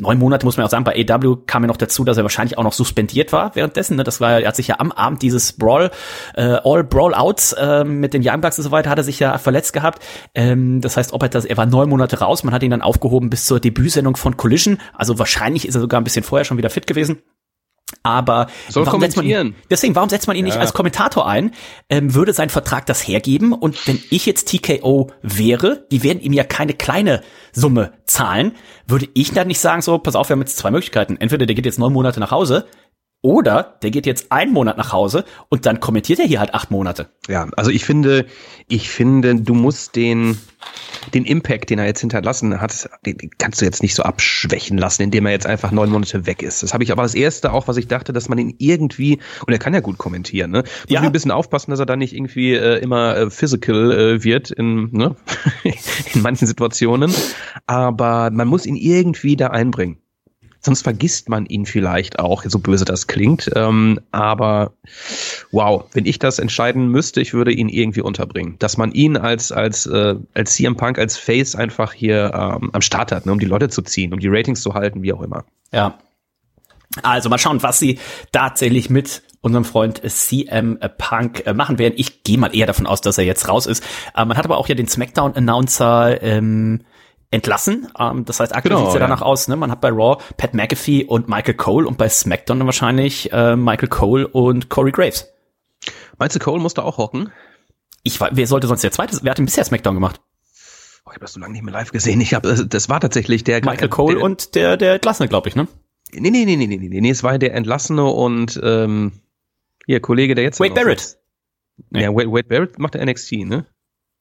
neun Monate muss man auch sagen, bei AW kam ja noch dazu, dass er wahrscheinlich auch noch suspendiert war währenddessen. Ne? Das war, er hat sich ja am Abend dieses Brawl, äh, All Brawl Outs äh, mit den Young Bucks und so weiter, hat er sich ja verletzt gehabt. Ähm, das heißt, ob er das, er war neun Monate raus, man hat ihn dann aufgehoben bis zur Debütsendung von Collision. Also wahrscheinlich ist er sogar ein bisschen vorher schon wieder fit gewesen. Aber Soll warum setzt man ihn, deswegen, warum setzt man ihn ja. nicht als Kommentator ein? Ähm, würde sein Vertrag das hergeben? Und wenn ich jetzt TKO wäre, die werden ihm ja keine kleine Summe zahlen, würde ich dann nicht sagen, so, pass auf, wir haben jetzt zwei Möglichkeiten. Entweder der geht jetzt neun Monate nach Hause, oder der geht jetzt einen Monat nach Hause und dann kommentiert er hier halt acht Monate. Ja, also ich finde, ich finde, du musst den, den Impact, den er jetzt hinterlassen hat, den kannst du jetzt nicht so abschwächen lassen, indem er jetzt einfach neun Monate weg ist. Das habe ich aber das erste auch, was ich dachte, dass man ihn irgendwie, und er kann ja gut kommentieren, ne? Muss ja. ein bisschen aufpassen, dass er da nicht irgendwie äh, immer äh, physical äh, wird in, ne? in manchen Situationen. Aber man muss ihn irgendwie da einbringen. Sonst vergisst man ihn vielleicht auch, so böse das klingt. Ähm, aber wow, wenn ich das entscheiden müsste, ich würde ihn irgendwie unterbringen. Dass man ihn als, als, äh, als CM Punk, als Face einfach hier ähm, am Start hat, ne, um die Leute zu ziehen, um die Ratings zu halten, wie auch immer. Ja. Also mal schauen, was sie tatsächlich mit unserem Freund CM Punk äh, machen werden. Ich gehe mal eher davon aus, dass er jetzt raus ist. Äh, man hat aber auch ja den SmackDown-Announcer ähm, entlassen. Ähm, das heißt, aktuell genau, sieht es ja danach aus, ne? Man hat bei Raw Pat McAfee und Michael Cole und bei SmackDown dann wahrscheinlich äh, Michael Cole und Corey Graves. Meinst du, Cole musste auch hocken? Ich wer sollte sonst der zweite? Wer hat denn bisher SmackDown gemacht? Oh, ich habe das so lange nicht mehr live gesehen. Ich habe das war tatsächlich der Michael Cole der, und der der Entlassene, glaube ich, ne? Nee, nee, nee, nee, nee, nee, nee, es war der Entlassene und ähm, hier Kollege, der jetzt Wade Barrett. Nee. Ja, Wade, Wade Barrett macht der NXT, ne?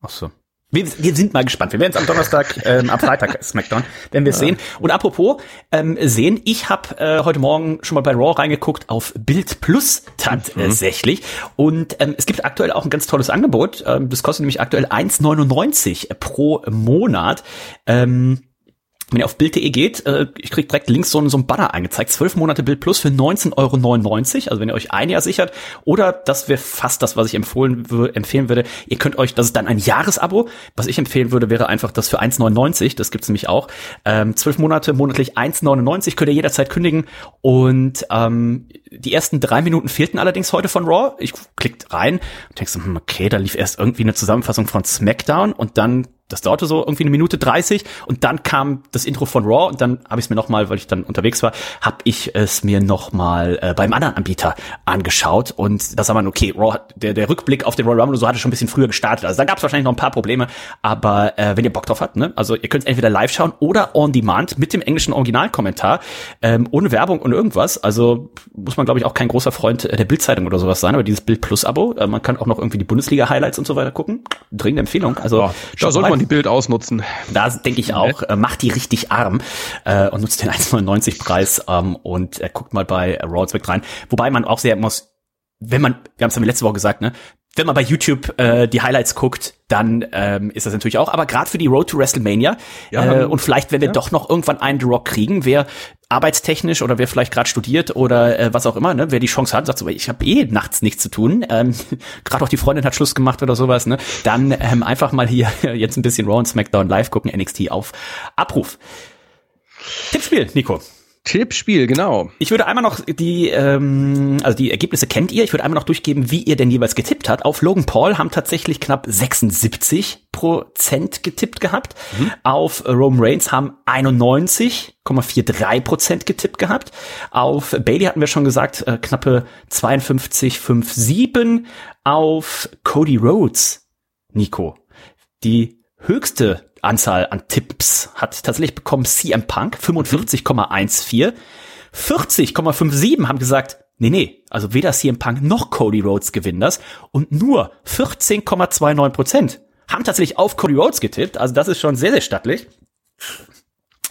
Ach so. Wir, wir sind mal gespannt. Wir werden es am Donnerstag, ähm, am Freitag SmackDown, wenn wir es ja. sehen. Und apropos ähm, sehen, ich habe äh, heute Morgen schon mal bei Raw reingeguckt auf Bild Plus tatsächlich. Mhm. Und ähm, es gibt aktuell auch ein ganz tolles Angebot. Ähm, das kostet nämlich aktuell 1,99 pro Monat. Ähm, wenn ihr auf Bild.de geht, äh, ich krieg direkt links so, so ein Banner eingezeigt. Zwölf Monate Bild Plus für 19,99 Euro. Also wenn ihr euch ein Jahr sichert. Oder das wäre fast das, was ich empfohlen, empfehlen würde. Ihr könnt euch, das ist dann ein Jahresabo. Was ich empfehlen würde, wäre einfach das für 1,99. Das gibt's nämlich auch. Ähm, zwölf Monate monatlich 1,99 könnt ihr jederzeit kündigen. Und ähm, die ersten drei Minuten fehlten allerdings heute von Raw. Ich klick rein und denkst, hm, okay, da lief erst irgendwie eine Zusammenfassung von SmackDown und dann das dauerte so irgendwie eine Minute 30 und dann kam das Intro von Raw und dann habe ich es mir nochmal, weil ich dann unterwegs war, habe ich es mir nochmal äh, beim anderen Anbieter angeschaut und da sah man, okay, Raw, der, der Rückblick auf den Royal Rumble so hatte schon ein bisschen früher gestartet. Also da gab es wahrscheinlich noch ein paar Probleme, aber äh, wenn ihr Bock drauf habt, ne, also ihr könnt entweder live schauen oder on demand mit dem englischen Originalkommentar, ähm, ohne Werbung und irgendwas. Also muss man, glaube ich, auch kein großer Freund der Bildzeitung oder sowas sein, aber dieses Bild Plus Abo, äh, man kann auch noch irgendwie die Bundesliga Highlights und so weiter gucken. Dringende Empfehlung. Also ja, da sollte man die Bild ausnutzen. Da denke ich auch, äh, macht die richtig arm äh, und nutzt den 1,99 Preis ähm, und äh, guckt mal bei Raw rein. Wobei man auch sehr muss, wenn man, wir haben es ja letzte Woche gesagt, ne, wenn man bei YouTube äh, die Highlights guckt, dann ähm, ist das natürlich auch. Aber gerade für die Road to WrestleMania Ja, äh, und vielleicht, wenn wir doch noch irgendwann einen The Rock kriegen, wer arbeitstechnisch oder wer vielleicht gerade studiert oder äh, was auch immer, ne, wer die Chance hat, sagt so, ich habe eh nachts nichts zu tun, ähm, gerade auch die Freundin hat Schluss gemacht oder sowas, ne, dann ähm, einfach mal hier jetzt ein bisschen Raw und SmackDown live gucken, NXT auf Abruf. Tippspiel, Nico. Tippspiel, genau. Ich würde einmal noch die, ähm, also die Ergebnisse kennt ihr. Ich würde einmal noch durchgeben, wie ihr denn jeweils getippt habt. Auf Logan Paul haben tatsächlich knapp 76 Prozent getippt gehabt. Auf Roman Reigns haben 91,43 Prozent getippt gehabt. Auf Bailey hatten wir schon gesagt, äh, knappe 52,57. Auf Cody Rhodes, Nico, die höchste Anzahl an Tipps hat tatsächlich bekommen CM Punk, 45,14. 40,57 haben gesagt, nee, nee, also weder CM Punk noch Cody Rhodes gewinnen das. Und nur 14,29 Prozent haben tatsächlich auf Cody Rhodes getippt. Also das ist schon sehr, sehr stattlich.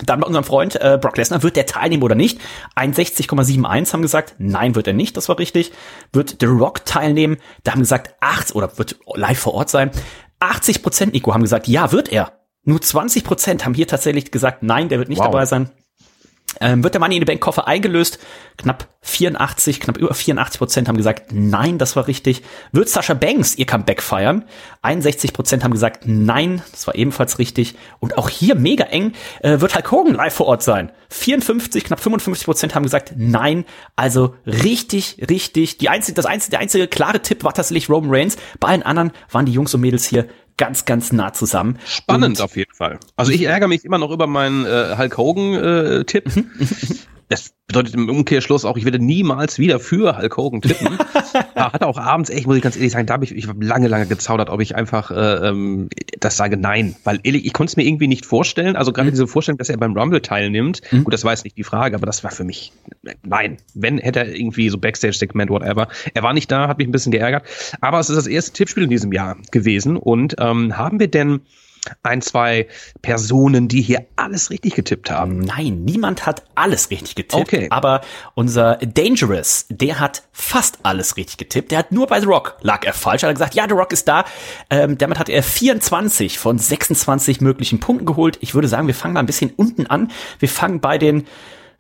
Dann bei unserem Freund äh, Brock Lesnar, wird der teilnehmen oder nicht? 61,71 haben gesagt, nein, wird er nicht, das war richtig. Wird The Rock teilnehmen? Da haben gesagt, 8 oder wird live vor Ort sein. 80 Prozent, Nico, haben gesagt, ja, wird er. Nur 20 Prozent haben hier tatsächlich gesagt, nein, der wird nicht Wow. dabei sein. Ähm, wird der Money in the Bank Koffer eingelöst? Knapp 84, knapp über 84 Prozent haben gesagt, nein, das war richtig. Wird Sascha Banks ihr Comeback feiern? 61 Prozent haben gesagt, nein, das war ebenfalls richtig. Und auch hier mega eng, äh, wird Hulk Hogan live vor Ort sein? 54, knapp 55 Prozent haben gesagt, nein. Also richtig, richtig. Die einzige, das einzige, der einzige klare Tipp war tatsächlich Roman Reigns. Bei allen anderen waren die Jungs und Mädels hier ganz, ganz nah zusammen. Spannend Und auf jeden Fall. Also ich ärgere mich immer noch über meinen äh, Hulk Hogan-Tipp. das bedeutet im Umkehrschluss auch, ich werde niemals wieder für Hulk Hogan tippen. ja, hat auch abends, echt, muss ich ganz ehrlich sagen, da habe ich, ich hab lange, lange gezaudert, ob ich einfach äh, ähm, das sage nein. Weil ehrlich, ich konnte es mir irgendwie nicht vorstellen. Also gerade diese Vorstellung, dass er beim Rumble teilnimmt, gut, das war jetzt nicht die Frage, aber das war für mich nein. Wenn, hätte er irgendwie so Backstage-Segment, whatever. Er war nicht da, hat mich ein bisschen geärgert. Aber es ist das erste Tippspiel in diesem Jahr gewesen. Und ähm, haben wir denn ein, zwei Personen, die hier alles richtig getippt haben? Nein, niemand hat alles richtig getippt. Okay. Aber unser Dangerous, der hat fast alles richtig getippt. Der hat nur bei The Rock lag er falsch. Er hat gesagt, ja, The Rock ist da. Ähm, damit hat er 24 von 26 möglichen Punkten geholt. Ich würde sagen, wir fangen mal ein bisschen unten an. Wir fangen bei den,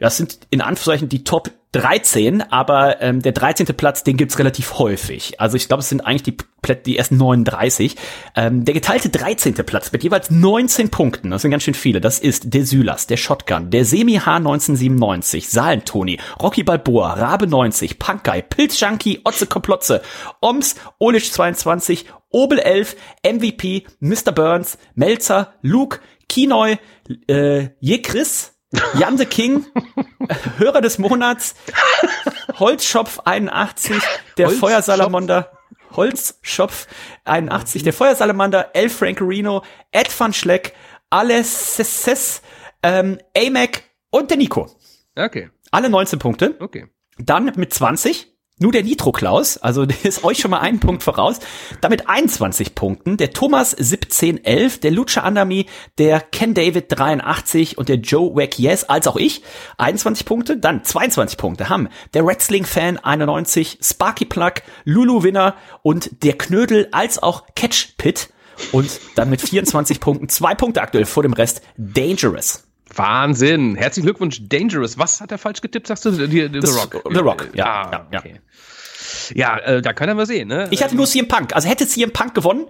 ja, es sind in Anführungszeichen die Top 13, aber ähm, der 13. Platz, den gibt's relativ häufig. Also ich glaube, es sind eigentlich die, Plä- die ersten 39. Ähm, der geteilte 13. Platz mit jeweils 19 Punkten, das sind ganz schön viele. Das ist der Sylas, der Shotgun, der Semi H1997, Saalentoni, Rocky Balboa, Rabe 90, Punkguy, Pilz Junkie, Otze Komplotze, Oms, Olisch 22, Obel 11, MVP, Mr. Burns, Melzer, Luke, Kinoy, äh, Jekris, Jan the King, Hörer des Monats, Holzschopf 81, der Holzschopf? Feuersalamander, Holzschopf 81, der Feuersalamander, El Francorino, Ed van Schleck, Alesses, ähm, Amac und der Nico. Okay, Alle 19 Punkte. okay. Dann mit 20 nur der Nitro Klaus, also der ist euch schon mal einen Punkt voraus. Damit 21 Punkten. Der Thomas 1711, der Lucha Andami, der Ken David 83 und der Joe Wack Yes, als auch ich 21 Punkte. Dann 22 Punkte haben der Wrestling Fan 91, Sparky Plug, Lulu Winner und der Knödel als auch Catch Pit. Und dann mit 24 Punkten, zwei Punkte aktuell vor dem Rest, Dangerous. Wahnsinn. Herzlichen Glückwunsch, Dangerous. Was hat er falsch getippt, sagst du? Die, The Das- Rock. The Rock, ja, Ah, ja. okay. Ja, äh, da können wir sehen, ne? Ich hatte nur CM Punk. Also hätte CM Punk gewonnen,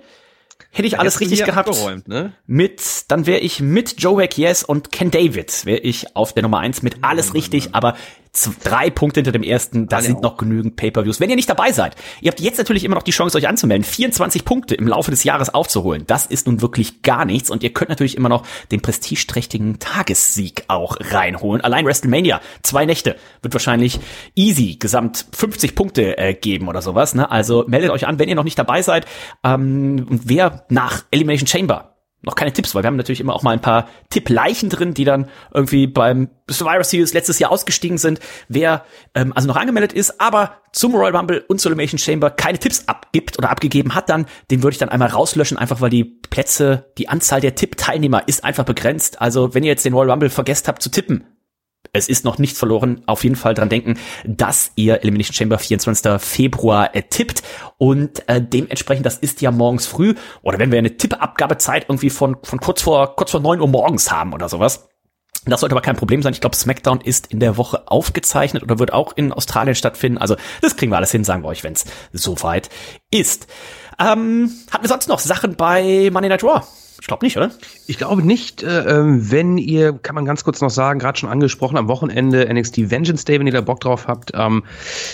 hätte ich alles richtig gehabt. abgeräumt, ne? Mit, dann wäre ich mit Joe Wack Yes und Ken David wäre ich auf der Nummer eins mit alles richtig, aber drei Punkte hinter dem ersten, da sind noch genügend Pay-Per-Views. Wenn ihr nicht dabei seid, ihr habt jetzt natürlich immer noch die Chance, euch anzumelden, 24 Punkte im Laufe des Jahres aufzuholen. Das ist nun wirklich gar nichts und ihr könnt natürlich immer noch den prestigeträchtigen Tagessieg auch reinholen. Allein WrestleMania, zwei Nächte, wird wahrscheinlich easy gesamt 50 Punkte äh, geben oder sowas. Ne? Also meldet euch an, wenn ihr noch nicht dabei seid. Ähm, und wer nach Elimination Chamber noch keine Tipps, weil wir haben natürlich immer auch mal ein paar Tippleichen drin, die dann irgendwie beim Survivor Series letztes Jahr ausgestiegen sind. Wer ähm, also noch angemeldet ist, aber zum Royal Rumble und zur Elimination Chamber keine Tipps abgibt oder abgegeben hat, dann den würde ich dann einmal rauslöschen, einfach weil die Plätze, die Anzahl der Tippteilnehmer ist einfach begrenzt. Also wenn ihr jetzt den Royal Rumble vergesst habt zu tippen, es ist noch nichts verloren. Auf jeden Fall dran denken, dass ihr Elimination Chamber 24. Februar äh, tippt und äh, dementsprechend, das ist ja morgens früh oder wenn wir eine Tippabgabezeit irgendwie von, von kurz vor, kurz vor neun Uhr morgens haben oder sowas. Das sollte aber kein Problem sein. Ich glaube, SmackDown ist in der Woche aufgezeichnet oder wird auch in Australien stattfinden. Also das kriegen wir alles hin, sagen wir euch, wenn es soweit ist. Ähm, hatten wir sonst noch Sachen bei Money Night Raw? Ich glaube nicht, oder? Ich glaube nicht. Äh, ähm, wenn ihr, kann man ganz kurz noch sagen, gerade schon angesprochen, am Wochenende NXT Vengeance Day, wenn ihr da Bock drauf habt. Ähm,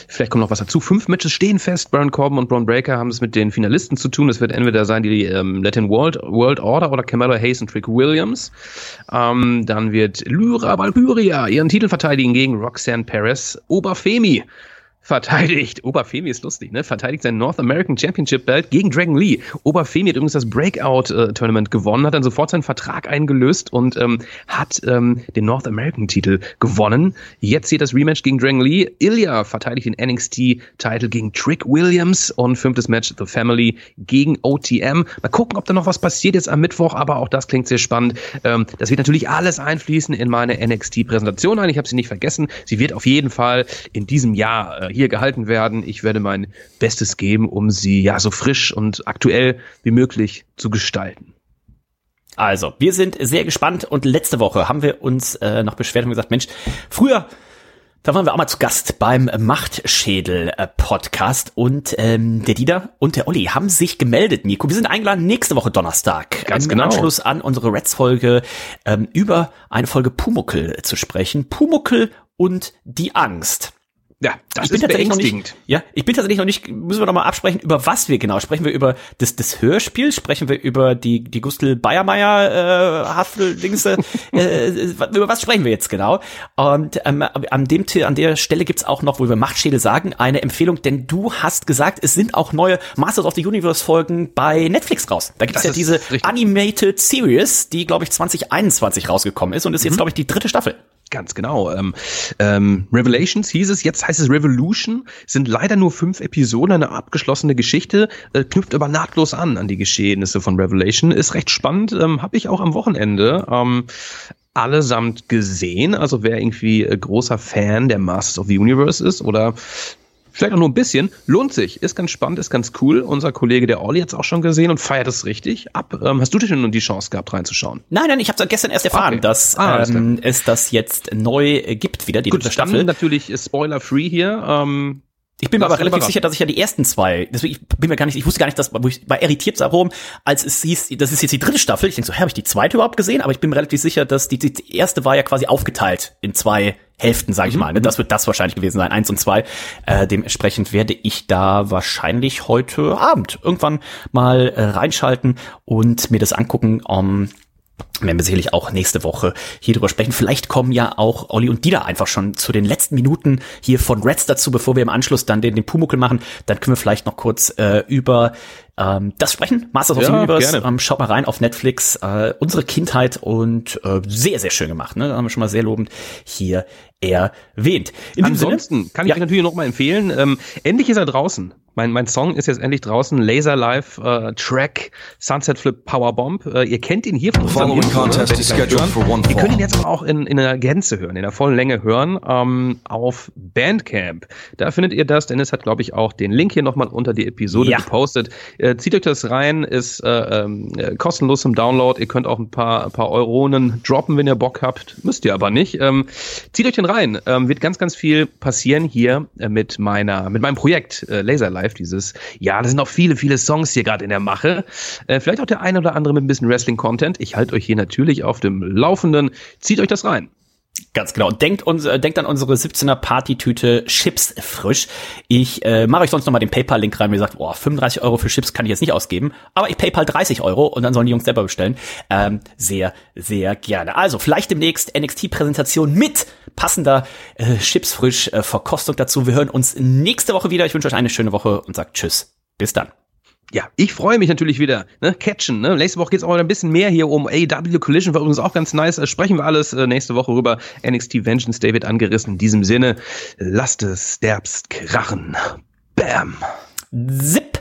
vielleicht kommt noch was dazu. Fünf Matches stehen fest. Baron Corbin und Braun Breaker haben es mit den Finalisten zu tun. Das wird entweder sein die ähm, Latin World, World Order oder Camilla Hayes und Trick Williams. Ähm, dann wird Lyra Valkyria ihren Titel verteidigen gegen Roxanne Perez. Oberfemi verteidigt. Oberfemi ist lustig, ne? Verteidigt sein North American Championship Belt gegen Dragon Lee. Oberfemi hat übrigens das Breakout-Tournament äh, gewonnen, hat dann sofort seinen Vertrag eingelöst und ähm, hat ähm, den North American-Titel gewonnen. Jetzt sieht das Rematch gegen Dragon Lee. Ilya verteidigt den NXT-Titel gegen Trick Williams und fünftes Match The Family gegen OTM. Mal gucken, ob da noch was passiert jetzt am Mittwoch, aber auch das klingt sehr spannend. Ähm, das wird natürlich alles einfließen in meine NXT-Präsentation ein. Ich habe sie nicht vergessen. Sie wird auf jeden Fall in diesem Jahr äh, hier gehalten werden. Ich werde mein Bestes geben, um sie ja so frisch und aktuell wie möglich zu gestalten. Also, wir sind sehr gespannt und letzte Woche haben wir uns äh, noch beschwert und gesagt, Mensch, früher da waren wir auch mal zu Gast beim Machtschädel-Podcast und ähm, der Dieter und der Olli haben sich gemeldet, Nico. Wir sind eingeladen nächste Woche Donnerstag Ganz im genau. Anschluss an unsere Reds-Folge ähm, über eine Folge Pumuckel zu sprechen. Pumuckel und die Angst. Ja, das ich bin ist tatsächlich noch nicht, ja, ich bin tatsächlich noch nicht, müssen wir noch mal absprechen, über was wir genau. Sprechen wir über das, das Hörspiel? Sprechen wir über die, die Gustl Bayermeier, äh, Haftel-Dings, äh, über was sprechen wir jetzt genau? Und ähm, an dem, an der Stelle gibt's auch noch, wo wir Machtschädel sagen, eine Empfehlung, denn du hast gesagt, es sind auch neue Masters of the Universe Folgen bei Netflix raus. Da gibt's Das ja diese richtig. Animated Series, die, glaube ich, 2021 rausgekommen ist und ist Mhm. jetzt, glaube ich, die dritte Staffel. Ganz genau. Ähm, ähm, Revelations hieß es, jetzt heißt es Revolution, sind leider nur fünf Episoden, eine abgeschlossene Geschichte, äh, knüpft aber nahtlos an an die Geschehnisse von Revelation, ist recht spannend, ähm, habe ich auch am Wochenende ähm, allesamt gesehen. Also wer irgendwie äh, großer Fan der Masters of the Universe ist oder vielleicht auch nur ein bisschen, lohnt sich, ist ganz spannend, ist ganz cool. Unser Kollege der Olli hat es auch schon gesehen und feiert es richtig ab. Ähm, hast du denn nun die Chance gehabt reinzuschauen? Nein, nein, ich habe gestern erst erfahren, Okay. dass Ah, ähm, es das jetzt neu äh, gibt, wieder die Gut, Staffel. natürlich ist Spoiler-free hier. Ähm, Ich bin mir aber relativ sicher, dass ich ja die ersten zwei, deswegen ich bin mir gar nicht, ich wusste gar nicht, dass wo ich war irritiert darum, als es hieß, das ist jetzt die dritte Staffel. Ich denke so, habe ich die zweite überhaupt gesehen? Aber ich bin mir relativ sicher, dass die, die erste war ja quasi aufgeteilt in zwei Hälften, sage ich mal. Ne? Das wird das wahrscheinlich gewesen sein, eins und zwei. Äh, dementsprechend werde ich da wahrscheinlich heute Abend irgendwann mal äh, reinschalten und mir das angucken. Um, werden wir sicherlich auch nächste Woche hier drüber sprechen. Vielleicht kommen ja auch Olli und Dieter einfach schon zu den letzten Minuten hier von Reds dazu, bevor wir im Anschluss dann den, den Pumuckel machen. Dann können wir vielleicht noch kurz äh, über ähm, das sprechen. Masters of the Ja, Universe. Ähm, schaut mal rein auf Netflix. Äh, unsere Kindheit und äh, sehr, sehr schön gemacht. Ne? Da haben wir schon mal sehr lobend hier erwähnt. In ansonsten Sinne, kann ich ja, euch natürlich noch mal empfehlen. Ähm, endlich ist er draußen. Mein, mein Song ist jetzt endlich draußen. Laser Live äh, Track Sunset Flip Powerbomb. Äh, ihr kennt ihn hier von unserem contest is scheduled for one Ihr könnt ihn jetzt aber auch in, in der Gänze hören, in der vollen Länge hören, ähm, auf Bandcamp. Da findet ihr das. Dennis hat, glaube ich, auch den Link hier nochmal unter die Episode Ja. gepostet. Äh, zieht euch das rein, ist äh, ähm, äh, kostenlos zum Download. Ihr könnt auch ein paar, ein paar Euronen droppen, wenn ihr Bock habt. Müsst ihr aber nicht. Ähm, zieht euch den rein. Ähm, wird ganz, ganz viel passieren hier äh, mit meiner, mit meinem Projekt äh, Laser Live dieses Jahr. Da sind noch viele, viele Songs hier gerade in der Mache. Äh, vielleicht auch der eine oder andere mit ein bisschen Wrestling-Content. Ich halte euch hier natürlich auf dem Laufenden. Zieht euch das rein. Ganz genau. Denkt, uns, äh, denkt an unsere 17er Partytüte Chips frisch. Ich äh, mache euch sonst noch mal den PayPal-Link rein. Wie gesagt, boah, 35 Euro für Chips kann ich jetzt nicht ausgeben. Aber ich PayPal 30 Euro und dann sollen die Jungs selber bestellen. Ähm, sehr, sehr gerne. Also vielleicht demnächst NXT-Präsentation mit passender äh, Chips frisch äh, Verkostung dazu. Wir hören uns nächste Woche wieder. Ich wünsche euch eine schöne Woche und sagt Tschüss. Bis dann. Ja, ich freue mich natürlich wieder. Ne? Catchen. Ne? Nächste Woche geht's auch ein bisschen mehr hier um AW Collision. War übrigens auch ganz nice. Äh, Sprechen wir alles äh, nächste Woche rüber. NXT Vengeance David angerissen. In diesem Sinne, lasst es derbst krachen. Bam. Zip.